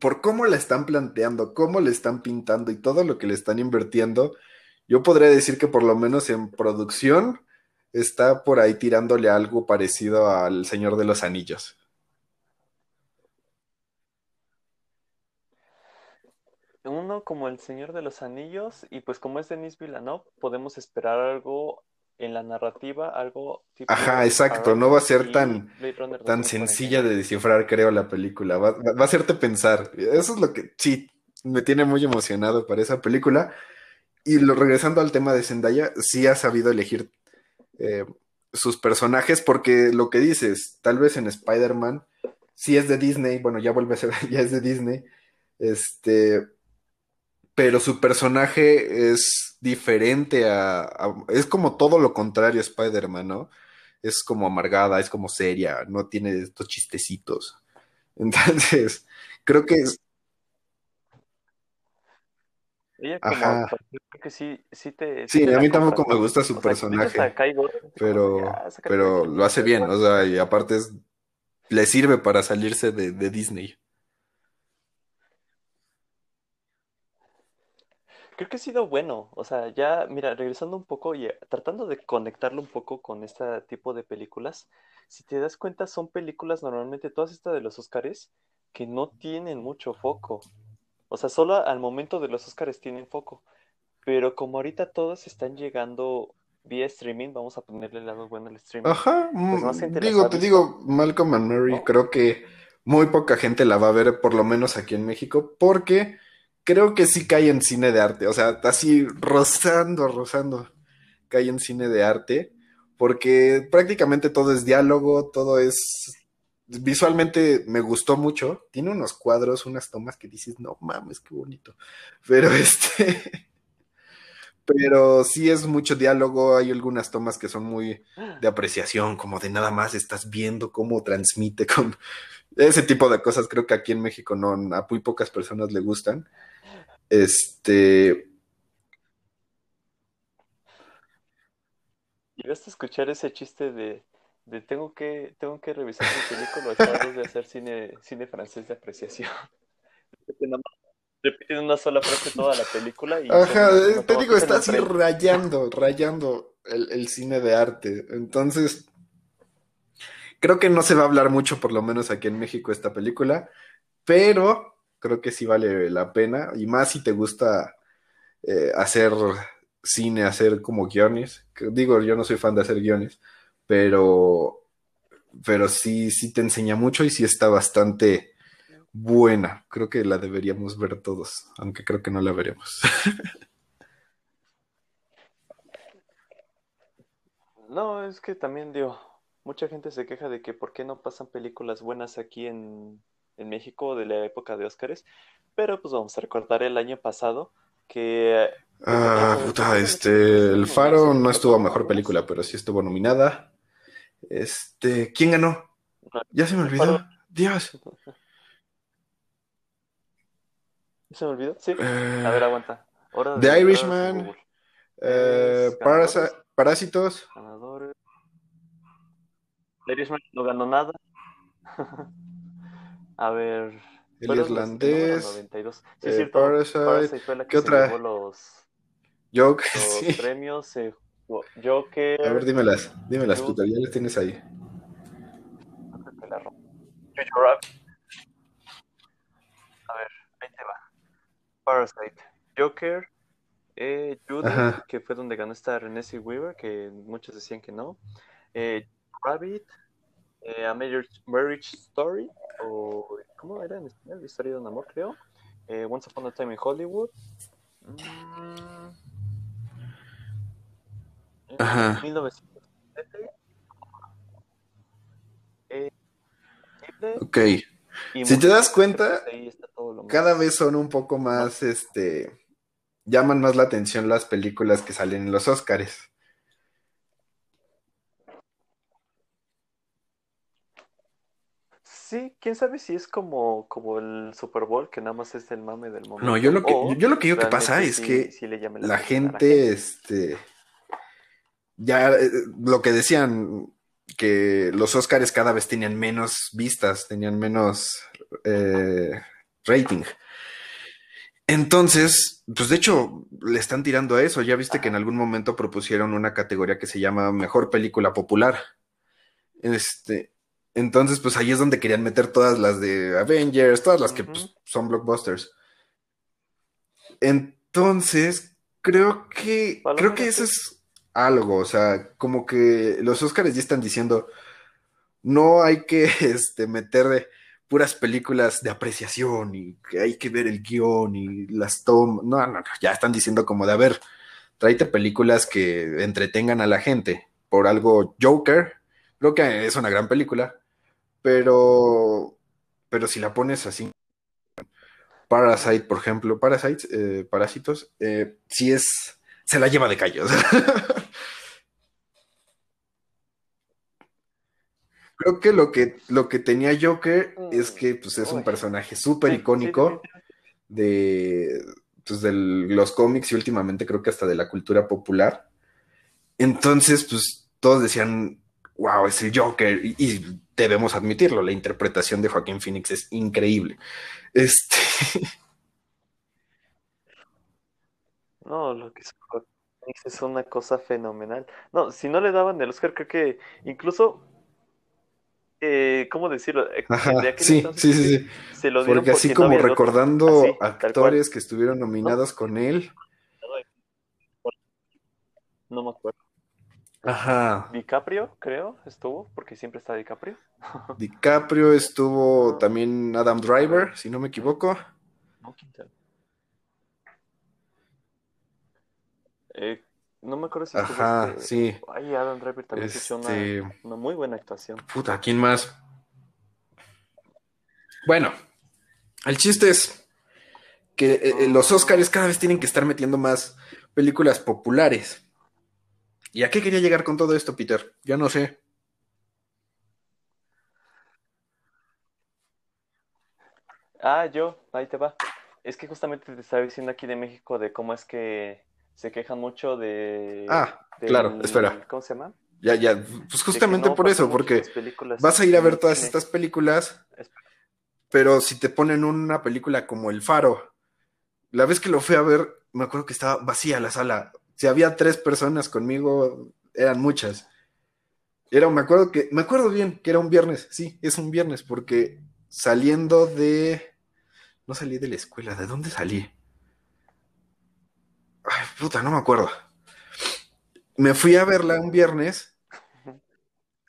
por cómo la están planteando, cómo le están pintando y todo lo que le están invirtiendo, yo podría decir que por lo menos en producción está por ahí tirándole algo parecido al Señor de los Anillos. Uno como El Señor de los Anillos y pues como es Denis Villeneuve, podemos esperar algo en la narrativa, algo tipo Ajá, exacto, no va a ser tan, tan 2049. sencilla de descifrar, creo, la película. Va, va- va a hacerte pensar. Eso es lo que sí me tiene muy emocionado para esa película. Y lo, regresando al tema de Zendaya, sí ha sabido elegir eh, sus personajes, porque lo que dices, tal vez en Spider-Man, sí es de Disney, bueno, ya vuelve a ser, ya es de Disney, este, pero su personaje es diferente a, a- es como todo lo contrario a Spider-Man, ¿no? Es como amargada, es como seria, no tiene estos chistecitos. Entonces, creo que es, Ella como Ajá. creo que sí, sí te, Sí, te a mí tampoco me gusta su O personaje, pero, "Ah, pero de aquí". lo hace bien, o sea, y aparte es, le sirve para salirse de, de Disney. Creo que ha sido bueno, o sea, ya, mira, regresando un poco y eh, tratando de conectarlo un poco con este tipo de películas, si te das cuenta, son películas normalmente, todas estas de los Óscares, que no tienen mucho foco. O sea, solo al momento de los Óscares tienen foco. Pero como ahorita todos están llegando vía streaming, vamos a ponerle el lado bueno al streaming, Ajá, pues más mm, digo, te digo, Malcolm and Mary, ¿no? creo que muy poca gente la va a ver, por lo menos aquí en México, porque creo que sí cae en cine de arte, o sea, así rozando, rozando, cae en cine de arte, porque prácticamente todo es diálogo, todo es... Visualmente me gustó mucho, tiene unos cuadros, unas tomas que dices, no mames, qué bonito, pero este... Pero sí es mucho diálogo, hay algunas tomas que son muy de apreciación, como de nada más estás viendo cómo transmite con ese tipo de cosas. Creo que aquí en México no, a muy pocas personas le gustan. Este, ¿Llegaste a escuchar ese chiste de, de tengo que, tengo que revisar mi película estar de hacer cine, cine francés de apreciación? Repiten una sola frase toda la película y ajá, eh, te digo, está así rayando, rayando el, el cine de arte. Entonces, creo que no se va a hablar mucho, por lo menos aquí en México, esta película, pero creo que sí vale la pena, y más si te gusta eh, hacer cine, hacer como guiones. Digo, yo no soy fan de hacer guiones, pero, pero sí, sí te enseña mucho y sí está bastante buena. Creo que la deberíamos ver todos, aunque creo que no la veremos. No, es que también digo, mucha gente se queja de que por qué no pasan películas buenas aquí en, en México de la época de Óscares, pero pues vamos a recordar el año pasado que... Ah, puta, este, El Faro no estuvo mejor película, pero sí estuvo nominada. Este, ¿quién ganó? Ya se me olvidó. Dios. ¿Se me olvidó? Sí. a ver, aguanta. The Irishman. Eh, Parásitos. Ganadores. The Irishman no ganó nada. a ver. El irlandés. 92. Sí, eh, es cierto. Parasite. Parasite fue la que ¿Qué se otra? llevó los, Joker, los sí. premios. eh, Joker. A ver, dímelas. Dímelas, puta, ya las tienes ahí. Jojo Rabbit. A ver, ahí te va. Parasite. Joker. Eh, Judy, Ajá. que fue donde ganó esta Renée Weaver, que muchos decían que no. Eh, Rabbit. Eh, A Marriage Story. O, ¿Cómo era en español? Historia de un amor, creo. Eh, Once Upon a Time in Hollywood. Mm. Ajá. 1907. Eh. Ok. Si te das cuenta, cada vez son un poco más, este, llaman más la atención las películas que salen en los Óscares. Sí, quién sabe si es como, como el Super Bowl, que nada más es el mame del momento. No, yo lo que, yo lo que digo que pasa es que sí le llame la atención a gente, este, ya eh, lo que decían, que los Óscares cada vez tenían menos vistas, tenían menos eh, rating. Entonces, pues de hecho, le están tirando a eso. Ya viste que en algún momento propusieron una categoría que se llama Mejor Película Popular. Este, entonces, pues ahí es donde querían meter todas las de Avengers, todas las que pues, son blockbusters. Entonces, creo que, Palomera, creo que eso sí. es algo, o sea, como que los Oscars ya están diciendo, no hay que este, meter puras películas de apreciación y que hay que ver el guion y las tomas, no, no, no, ya están diciendo como de, a ver, tráete películas que entretengan a la gente, por algo Joker, creo que es una gran película, pero, pero si la pones así, Parasite, por ejemplo, Parasite, eh, Parásitos, eh, sí es, se la lleva de calle. o sea. Creo que lo que, lo que tenía Joker es que pues, es un personaje súper icónico de, pues, de los cómics y últimamente creo que hasta de la cultura popular. Entonces, pues todos decían, wow, es el Joker. Y, y debemos admitirlo, la interpretación de Joaquín Phoenix es increíble. Este, No, lo que es es una cosa fenomenal. No, si no le daban el Oscar, creo que incluso, eh, ¿cómo decirlo? Eh, ajá, de aquel sí, entonces sí, sí, sí. se lo dieron Porque así como recordando Así, actores que estuvieron nominados con él. No me acuerdo. Ajá. DiCaprio, creo, estuvo, porque siempre está DiCaprio. DiCaprio estuvo también Adam Driver, si no me equivoco. No. Eh, no me acuerdo si Ajá, este- sí. Ay, Adam Driver también una, Este, una muy buena actuación. puta, ¿quién más? Bueno, el chiste es que eh, eh, los Oscars cada vez tienen que estar metiendo más películas populares. ¿Y a qué quería llegar con todo esto, Peter? Ya no sé. Ah, yo, ahí te va. Es que justamente te estaba diciendo aquí de México de cómo es que se quejan mucho de... Ah, del- claro, espera. ¿Cómo se llama? Ya, ya, pues justamente no por eso, porque vas a ir a ver todas estas películas, pero si te ponen una película como El Faro, la vez que lo fui a ver, me acuerdo que estaba vacía la sala. Si había tres personas conmigo, eran muchas. Era, me acuerdo que, me acuerdo bien que era un viernes, sí, es un viernes, porque saliendo de No salí de la escuela. ¿De dónde salí? Ay, puta, no me acuerdo. Me fui a verla un viernes.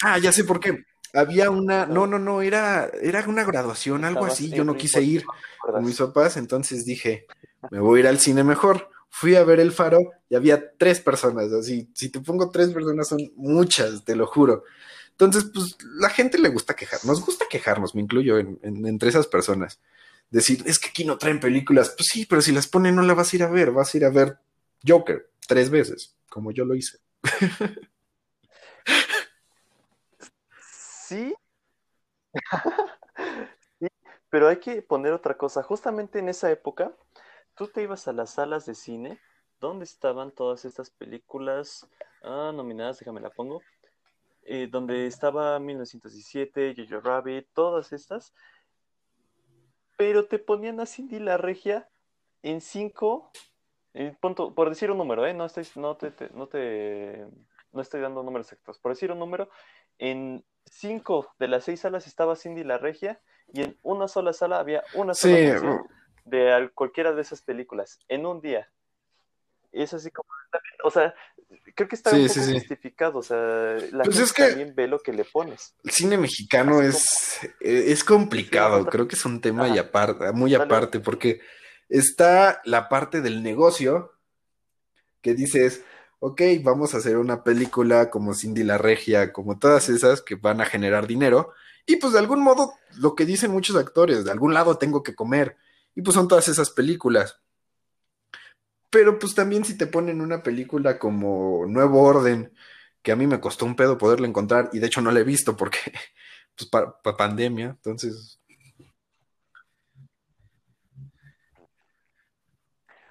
Ah, ya sé por qué. Había una, no, no, no, era, era una graduación, algo así. Yo no quise ir con mis papás, entonces dije, me voy a ir al cine mejor. Fui a ver El Faro y había tres personas, así, si te pongo tres personas son muchas, te lo juro. Entonces, pues la gente le gusta quejar, nos gusta quejarnos, me incluyo entre esas personas. Decir, es que aquí no traen películas, pues sí, pero si las ponen no la vas a ir a ver, vas a ir a ver Joker tres veces, como yo lo hice. Sí. sí, pero hay que poner otra cosa. Justamente en esa época, tú te ibas a las salas de cine donde estaban todas estas películas ah, nominadas, déjame la pongo, eh, donde estaba 1917, Jojo Rabbit, todas estas, pero te ponían a Cindy la Regia en eh, por decir un número, ¿eh? no, estoy, no, te, no, te, no estoy dando números exactos, por decir un número, en cinco de las seis salas estaba Cindy la Regia y en una sola sala había una sola sí. de cualquiera de esas películas en un día. Y es así como, o sea, creo que está un poco justificado, o sea, la pues gente también ve lo que le pones. El cine mexicano es, e, es complicado, creo que es un tema y aparte, muy aparte, porque está la parte del negocio que dices, ok, vamos a hacer una película como Cindy la Regia, como todas esas que van a generar dinero. Y pues de algún modo, lo que dicen muchos actores, de algún lado tengo que comer. Y pues son todas esas películas. Pero pues también si te ponen una película como Nuevo Orden, que a mí me costó un pedo poderla encontrar, y de hecho no la he visto porque, pues, para pandemia, entonces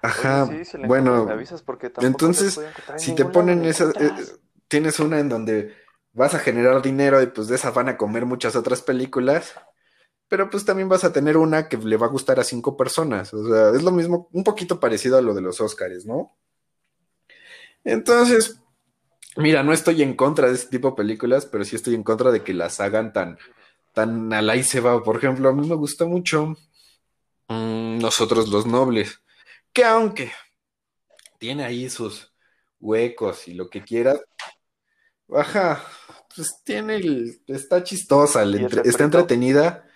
Ajá, bueno, entonces, si te ponen esa, eh, tienes una en donde vas a generar dinero y pues de esa van a comer muchas otras películas, pero pues también vas a tener una que le va a gustar a cinco personas, o sea, es lo mismo, un poquito parecido a lo de los Oscars, ¿no? Entonces, mira, no estoy en contra de este tipo de películas, pero sí estoy en contra de que las hagan tan, tan al ahí se va. Por ejemplo, a mí me gusta mucho mm, Nosotros los Nobles que aunque tiene ahí sus huecos y lo que quieras, baja, pues tiene el, está chistosa, está entretenida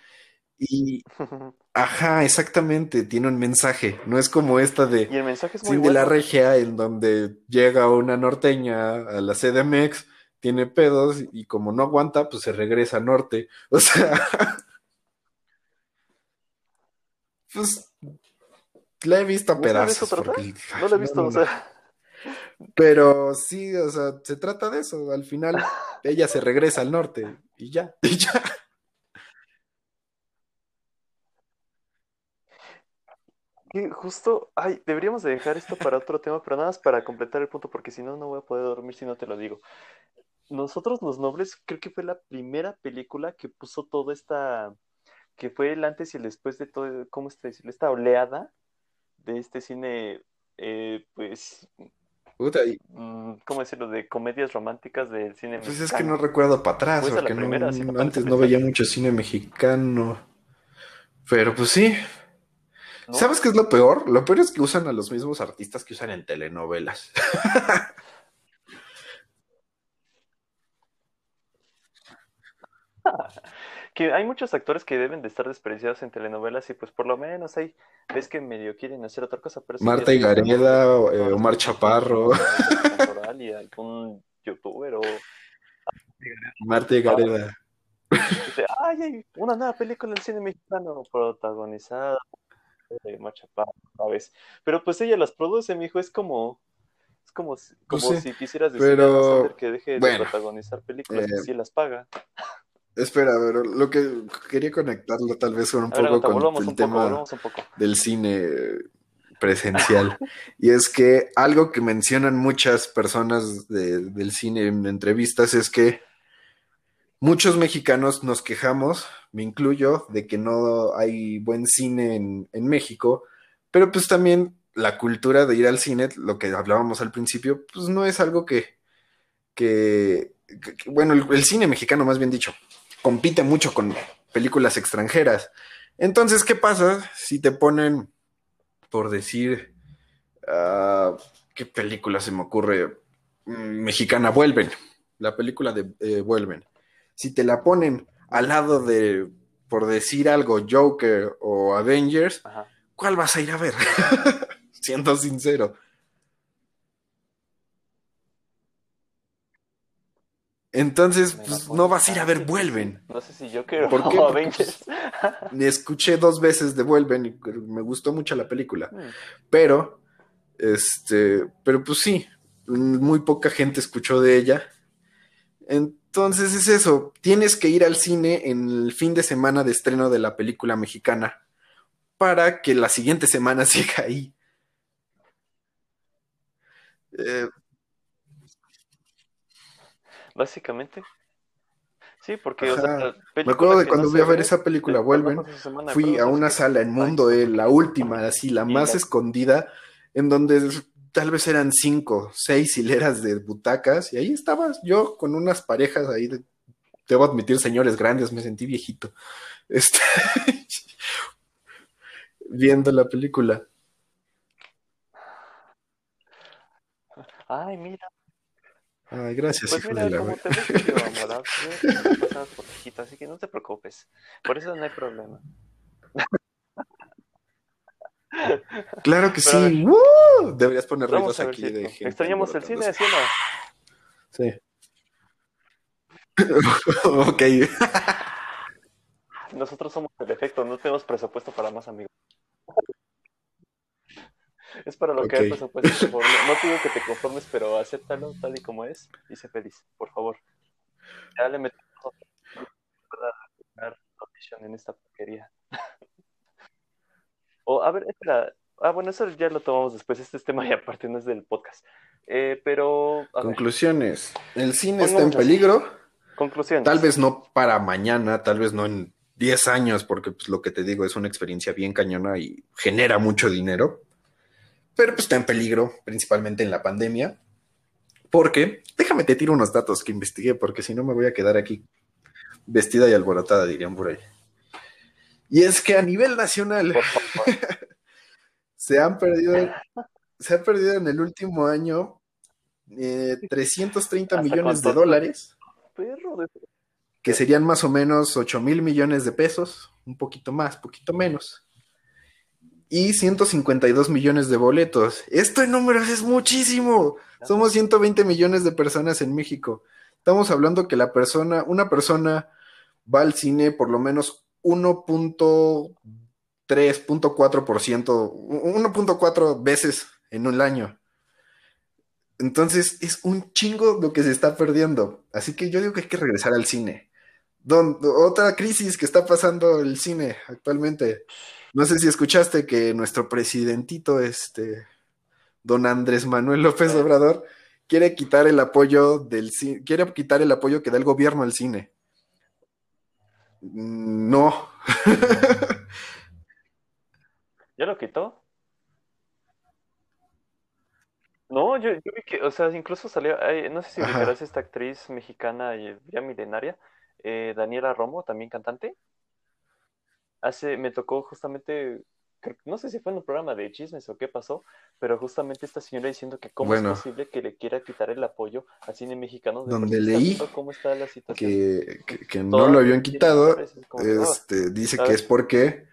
y, ajá, exactamente, tiene un mensaje, no es como esta de ¿Y el mensaje es de la regia en donde llega una norteña a la CDMX, tiene pedos y como no aguanta, pues se regresa a norte, o sea, pues la he visto a pedazos. no la he visto, o sea. Pero sí, o sea, se trata de eso. Al final, ella se regresa al norte y ya, y ya. justo, ay, deberíamos de dejar esto para otro tema, pero nada más para completar el punto, porque si no, no voy a poder dormir si no te lo digo. Nosotros los nobles, creo que fue la primera película que puso toda esta, que fue el antes y el después de todo, ¿cómo está decirlo? Esta oleada de este cine, eh, pues, Puta, mm, ¿cómo decirlo? De comedias románticas del cine Pues es que no recuerdo para atrás, porque no, antes no veía mucho cine mexicano. Pero pues sí. ¿Sabes qué es lo peor? Lo peor es que usan a los mismos artistas que usan en telenovelas. que hay muchos actores que deben de estar despreciados en telenovelas y pues por lo menos hay, ves que medio quieren hacer otra cosa. Pero Marta Gareda, eh, Omar Chaparro. Y algún youtuber o... Marta Gareda. Ay, hay una nueva película del cine mexicano protagonizada de Omar Chaparro, ¿sabes? Pero pues ella las produce, mi hijo, es como... Es como, como si quisieras decir a que deje de protagonizar películas y si eh, las paga. Espera, pero lo que quería conectarlo tal vez un poco con el tema del cine presencial. y es que algo que mencionan muchas personas del cine en entrevistas es que muchos mexicanos nos quejamos, me incluyo, de que no hay buen cine en, en México, pero pues también la cultura de ir al cine, lo que hablábamos al principio, pues no es algo que, que, bueno, el, cine mexicano más bien dicho, compite mucho con películas extranjeras. Entonces, ¿qué pasa si te ponen, por decir, ah, ¿qué película se me ocurre? Mm, Mexicana, Vuelven, la película de eh, Vuelven. Si te la ponen al lado de, por decir algo, Joker o Avengers, Ajá. ¿cuál vas a ir a ver? Siendo sincero. Entonces, pues, no vas a ir a ver Vuelven. No sé si yo quiero ¿Por qué? Porque, Avengers. Escuché dos veces de Vuelven y me gustó mucho la película. Hmm. Pero, este, pero pues sí, muy poca gente escuchó de ella. Entonces es eso, tienes que ir al cine en el fin de semana de estreno de la película mexicana para que la siguiente semana siga ahí. Eh, Básicamente. Sí, porque, o Ajá. sea, Me acuerdo de cuando no fui a ver ve, esa película, Vuelven, semana fui a una sala en Mundo, eh, la última, así, la más la- escondida, en donde tal vez eran cinco, seis hileras de butacas, y ahí estabas yo con unas parejas ahí, de- debo admitir, señores grandes, me sentí viejito, este, viendo la película. Ay, mira, Ay, gracias, pues hijo mira, de la... como te ves yo pasas por así que no te preocupes. Por eso no hay problema. Claro que Pero sí, deberías poner ruidos aquí de gente extrañamos el cine. ¿sí o no? Sí. ok. Nosotros somos el efecto, no tenemos presupuesto para más amigos. Es para lo que hay presupuesto. No, no te digo que te conformes, pero acéptalo tal y como es y sé feliz, por favor. Ya le metemos audición en esta porquería. O, a ver, espera. Ah, bueno, eso ya lo tomamos después. Este es tema y aparte no es del podcast. Eh, pero, ver, Conclusiones. El cine está en peligro. conclusiones. Tal vez no para mañana, tal vez no en 10 años, porque pues, lo que te digo es una experiencia bien cañona y genera mucho dinero. Pero pues está en peligro, principalmente en la pandemia. Porque, déjame te tiro unos datos que investigué, porque si no me voy a quedar aquí vestida y alborotada, dirían por ahí. Y es que a nivel nacional se han perdido, se han perdido en el último año eh, 330 ¿Hasta millones de dólares, que serían más o menos 8 mil millones de pesos, un poquito más, poquito menos. Y 152 millones de boletos. Esto en números es muchísimo. Somos 120 millones de personas en México. Estamos hablando que la persona, una persona va al cine por lo menos 1.3.4%, 1.4 veces en un año. Entonces es un chingo lo que se está perdiendo. Así que yo digo que hay que regresar al cine. Don- otra crisis que está pasando el cine actualmente. No sé si escuchaste que nuestro presidentito, este, don Andrés Manuel López Obrador, quiere quitar el apoyo del cine, quiere quitar el apoyo que da el gobierno al cine. No. ¿Ya lo quitó? No, yo, yo vi que, o sea, incluso salió, no sé si ubicarás esta actriz mexicana y ya milenaria, eh, Daniela Romo, también cantante. Hace, me tocó justamente, no sé si fue en un programa de chismes o qué pasó, pero justamente esta señora diciendo que cómo Bueno. es posible que le quiera quitar el apoyo al cine mexicano. de Donde leí cómo está la situación. que, que- que no lo habían quitado. es ah, Este, dice ¿sabes? que es porque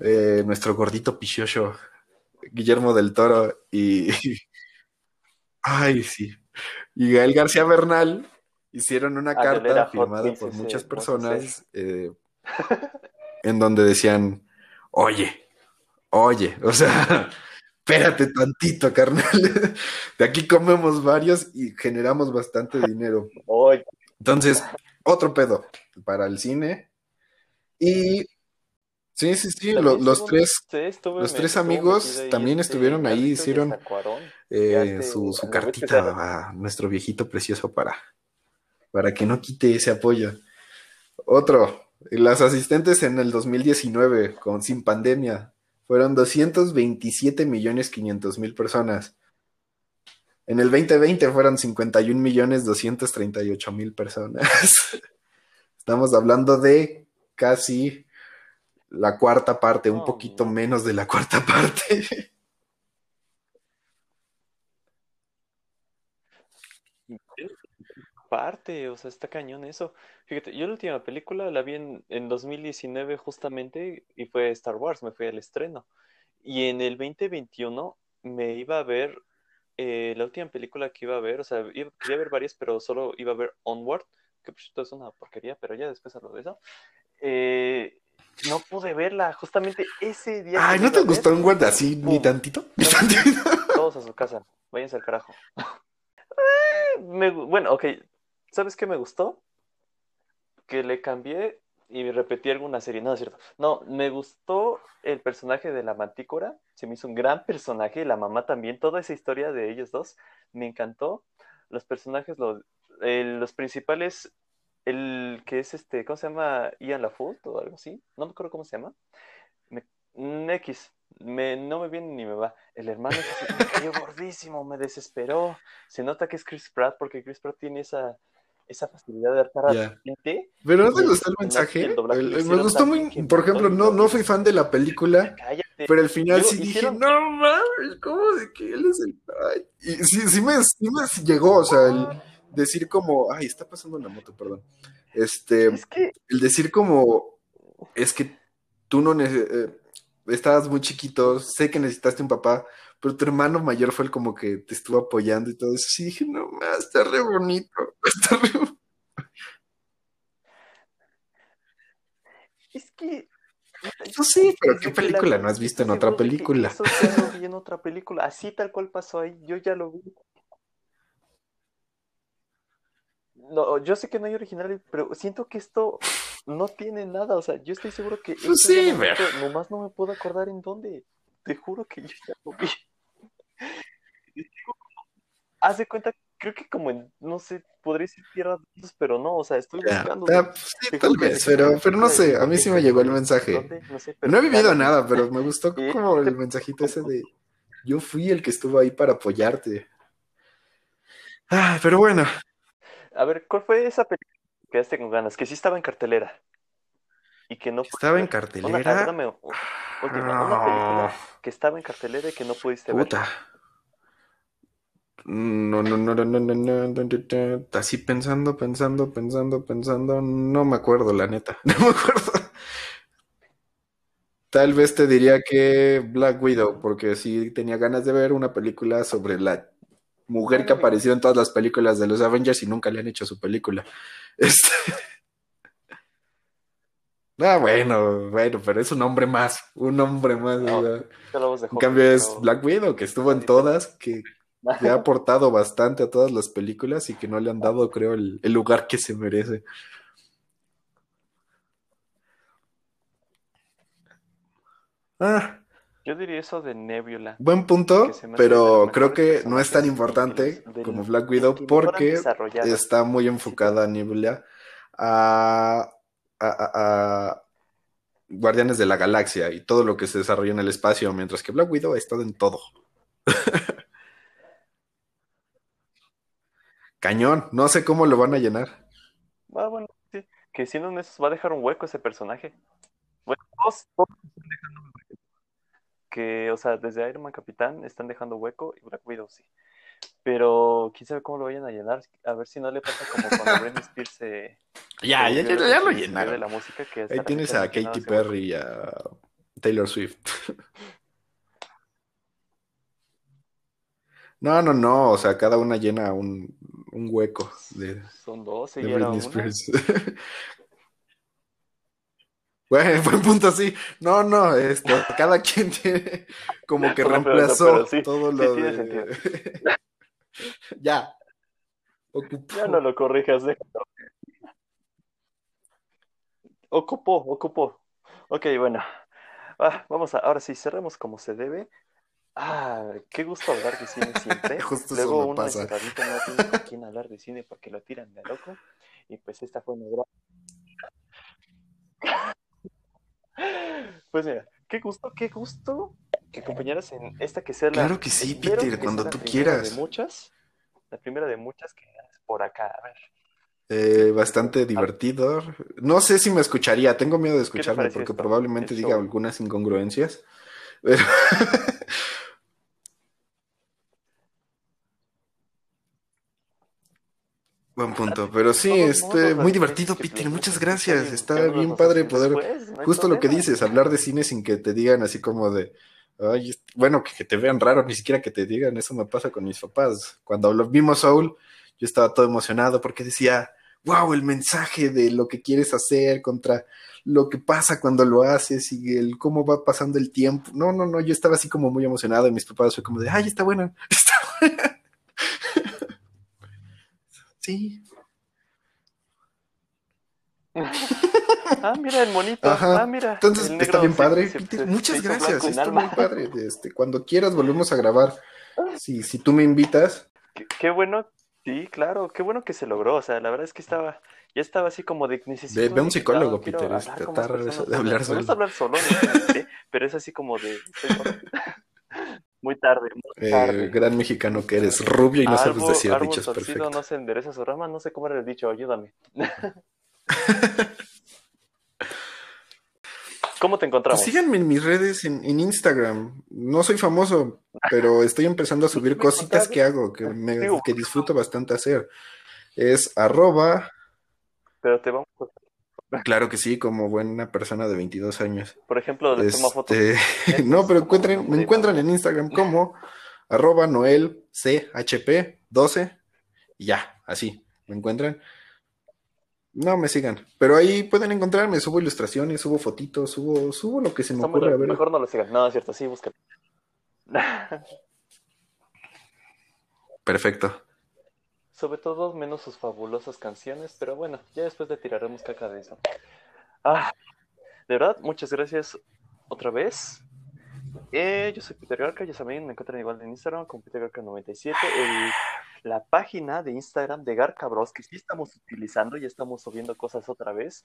eh, nuestro gordito pichioso, Guillermo del Toro y, ay, sí, y Gael García Bernal hicieron una Aguilera carta firmada por muchas hermoso personas eh, en donde decían, oye, oye, o sea, espérate tantito, carnal. De aquí comemos varios y generamos bastante dinero. Entonces, otro pedo para el cine. Y sí, sí, sí, lo- los tres, los tres amigos también estuvieron ahí, hicieron eh, su, su cartita a nuestro viejito precioso para, para que no quite ese apoyo. Otro, las asistentes en el 2019 con Sin Pandemia fueron 227 millones 500 mil personas. En el 2020 fueron 51 millones 238 mil personas. Estamos hablando de casi la cuarta parte, un poquito no. menos de la cuarta parte. Parte, o sea, está cañón eso. Fíjate, yo la última película la vi en, en 2019 justamente y fue Star Wars, me fui al estreno. Y en el 2021 me iba a ver eh, la última película que iba a ver, o sea, iba- quería ver varias, pero solo iba a ver Onward, que por cierto es una porquería, pero ya después hablo de eso. Eh, no pude verla, justamente ese día Ay, ¿no te ver, gustó un Word así ni tantito? Ni tantito. Todos a su casa, váyanse al carajo. Me gu- bueno, ok, ¿sabes qué me gustó? Que le cambié y repetí alguna serie, no es cierto. No, me gustó el personaje de la Mantícora, se me hizo un gran personaje, y la mamá también, toda esa historia de ellos dos, me encantó. Los personajes, los, eh, principales, el que es este, ¿cómo se llama? Ian LaFoot o algo así, no me acuerdo cómo se llama. X, me, no me viene ni me va. El hermano así, me cayó gordísimo, me desesperó. Se nota que es Chris Pratt porque Chris Pratt tiene esa, esa facilidad de hartar a Ya. la gente. Pero ¿no te el- gustó el mensaje? el El- me gustó muy, por ejemplo, no, no lo fui fan de la película, Cállate. pero al final Luego sí dije, hicieron- no mames, ¿cómo de que él es el... Ay, y sí, sí me, sí me llegó, o sea, el decir como, ay, está pasando una moto, perdón. Este, Es que el decir como, es que tú no nece- eh, estabas muy chiquito, sé que necesitaste un papá, pero tu hermano mayor fue el como que te estuvo apoyando y todo eso. Sí, dije, no está re bonito, está re bonito. Es que. Pues sí, pero ¿qué película no has visto en otra película? Eso ya lo vi en otra película. Así tal cual pasó ahí. Yo ya lo vi. No, yo sé que no hay original, pero siento que esto no tiene nada. O sea, yo estoy seguro que Pues sí, pero- nomás no me puedo acordar en dónde. Te juro que yo ya lo vi. Haz de cuenta, creo que como en, no sé, podría decir Tierra de Osos, pero no, o sea, estoy buscando. pues sí, tal vez, pero, pero no sé, a mí sí me llegó el mensaje. dónde, no sé, pero No he vivido nada, pero me gustó como el mensajito ese de yo fui el que estuvo ahí para apoyarte. Ay, pero bueno, a ver, ¿cuál fue esa película que quedaste con ganas? Que sí estaba en cartelera. Y que no Estaba en ah, cartelera. Ah, una, no. película que estaba en cartelera y que no pudiste ver. Puta. No, no, no, no, no, no, no, así pensando, pensando, pensando, pensando, no me acuerdo, la neta, no me acuerdo. Tal vez te diría que Black Widow, porque sí tenía ganas de ver una película sobre la mujer que apareció en todas las películas de los Avengers y nunca le han hecho su película. Este... Ah, bueno, bueno, pero es un hombre más, un hombre más. No, En cambio es Black Widow, que estuvo en todas, que le ha aportado bastante a todas las películas y que no le han dado, creo, el, el lugar que se merece. Ah, Yo diría eso de Nebula. buen punto, pero creo que no es tan importante del- como Black Widow porque está muy enfocada Nebula a, a, a- a Guardianes de la Galaxia y todo lo que se desarrolla en el espacio, mientras que Black Widow ha estado en todo. Cañón, no sé cómo lo van a llenar. Ah, bueno, sí. Que siendo honestos, va a dejar un hueco ese personaje. Bueno, todos, todos están dejando un hueco. Que, o sea, desde Iron Man Capitán están dejando hueco y Black Widow sí. Pero quién sabe cómo lo vayan a llenar. A ver si no le pasa como cuando Britney Spears se. Ya, se ya, ya, lo de la llenaron. música que Ahí tienes a Katy. Perry y a Taylor Swift. No, no, no, o sea, cada una llena un, un hueco de, Son dos y de ya era Britney una. Spears. Bueno, buen punto, sí. No, no, esto, cada quien tiene como que reemplazó pero sí, todo sí lo tiene de... Ya. Ocupó. Ya no lo corrijas, déjalo. Ocupó, ocupó. Ok, bueno. Ah, vamos a, ahora sí, cerremos como se debe. Ah, qué gusto hablar de cine siempre. Justo Luego uno pasa. no tiene con quién hablar de cine porque lo tiran de loco. Y pues esta fue una gran... Pues mira, qué gusto, qué gusto que acompañaras en esta que sea la... Claro que sí, espero Peter, que cuando sea la tú primera quieras. De muchas, la primera de muchas que hagas por acá. A ver, eh, bastante divertido. No sé si me escucharía, tengo miedo de escucharme porque esto? probablemente diga algunas incongruencias. Pero... Buen punto, pero sí, este, muy divertido, Peter, planeas muchas gracias. Está bien padre poder, justo lo que dices, hablar de cine sin que te digan así como de, ay, bueno, que, que te vean raro, ni siquiera que te digan, eso me pasa con mis papás. Cuando lo vimos Soul, yo estaba todo emocionado porque decía, wow, el mensaje de lo que quieres hacer contra lo que pasa cuando lo haces y el cómo va pasando el tiempo. No, no, no, yo estaba así como muy emocionado y mis papás fue como de, ay, está buena, está buena. Sí. Ah, mira el monito. Ajá. Ah, mira. Entonces, está bien padre. se- Peter, se- Muchas se gracias. Está alma. muy padre. Este, cuando quieras volvemos a grabar. Si, si tú me invitas. Qué, qué bueno. Sí, claro, qué bueno que se logró. O sea, la verdad es que estaba, ya estaba así como de necesito. Ve- ve un psicólogo, Peter, tratar de hablar Me solo. gusta hablar solo, no sé, pero es así como de. Muy tarde, eh, tarde. gran mexicano que eres rubio y no sabes decir árbol dichos torcido perfectos. no se endereza su rama, no sé cómo era el dicho, ayúdame. ¿Cómo te Pues encontramos? síganme en mis redes en, en Instagram. No soy famoso, pero estoy empezando a subir me cositas que hago, que, me- Digo, que disfruto bastante hacer. Es arroba, Pero te vamos, a- claro que sí, como buena persona de 22 años. por ejemplo, le toma fotos. Este, no, pero encuentren, me encuentran en Instagram como arroba noelchp12 y ya, así, me encuentran. No me sigan, pero ahí pueden encontrarme, subo ilustraciones, subo fotitos, subo, subo lo que se me Está ocurre. A ver, Mejor no lo sigan. No, es cierto, sí, búscalo. perfecto. Sobre todo menos sus fabulosas canciones, pero bueno, ya después le tiraremos caca de eso. Ah, de verdad, muchas gracias otra vez. Eh, yo soy Peter Garca, ya saben, me encuentran igual en Instagram como Peter Garca97. El- la página de Instagram de Garca Bros, que sí estamos utilizando, ya estamos subiendo cosas otra vez.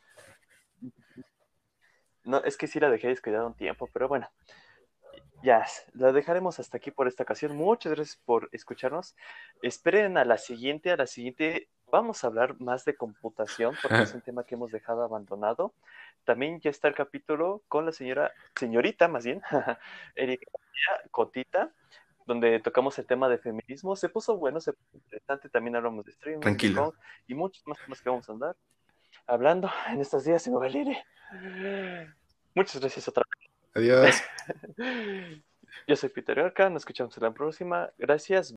No, es que sí la dejé descuidada un tiempo, pero bueno. Ya, la dejaremos hasta aquí por esta ocasión. Muchas gracias por escucharnos. Esperen a la siguiente, a la siguiente vamos a hablar más de computación porque es un tema que hemos dejado abandonado. También ya está el capítulo con la señora, señorita más bien, Erika Cotita, donde tocamos el tema de feminismo. Se puso bueno, se puso interesante. También hablamos de streaming, Tranquilo. y muchos más temas que vamos a andar hablando en estos días. Se me va. Muchas gracias otra Adiós. Yo soy Peter Garca, nos escuchamos en la próxima. Gracias.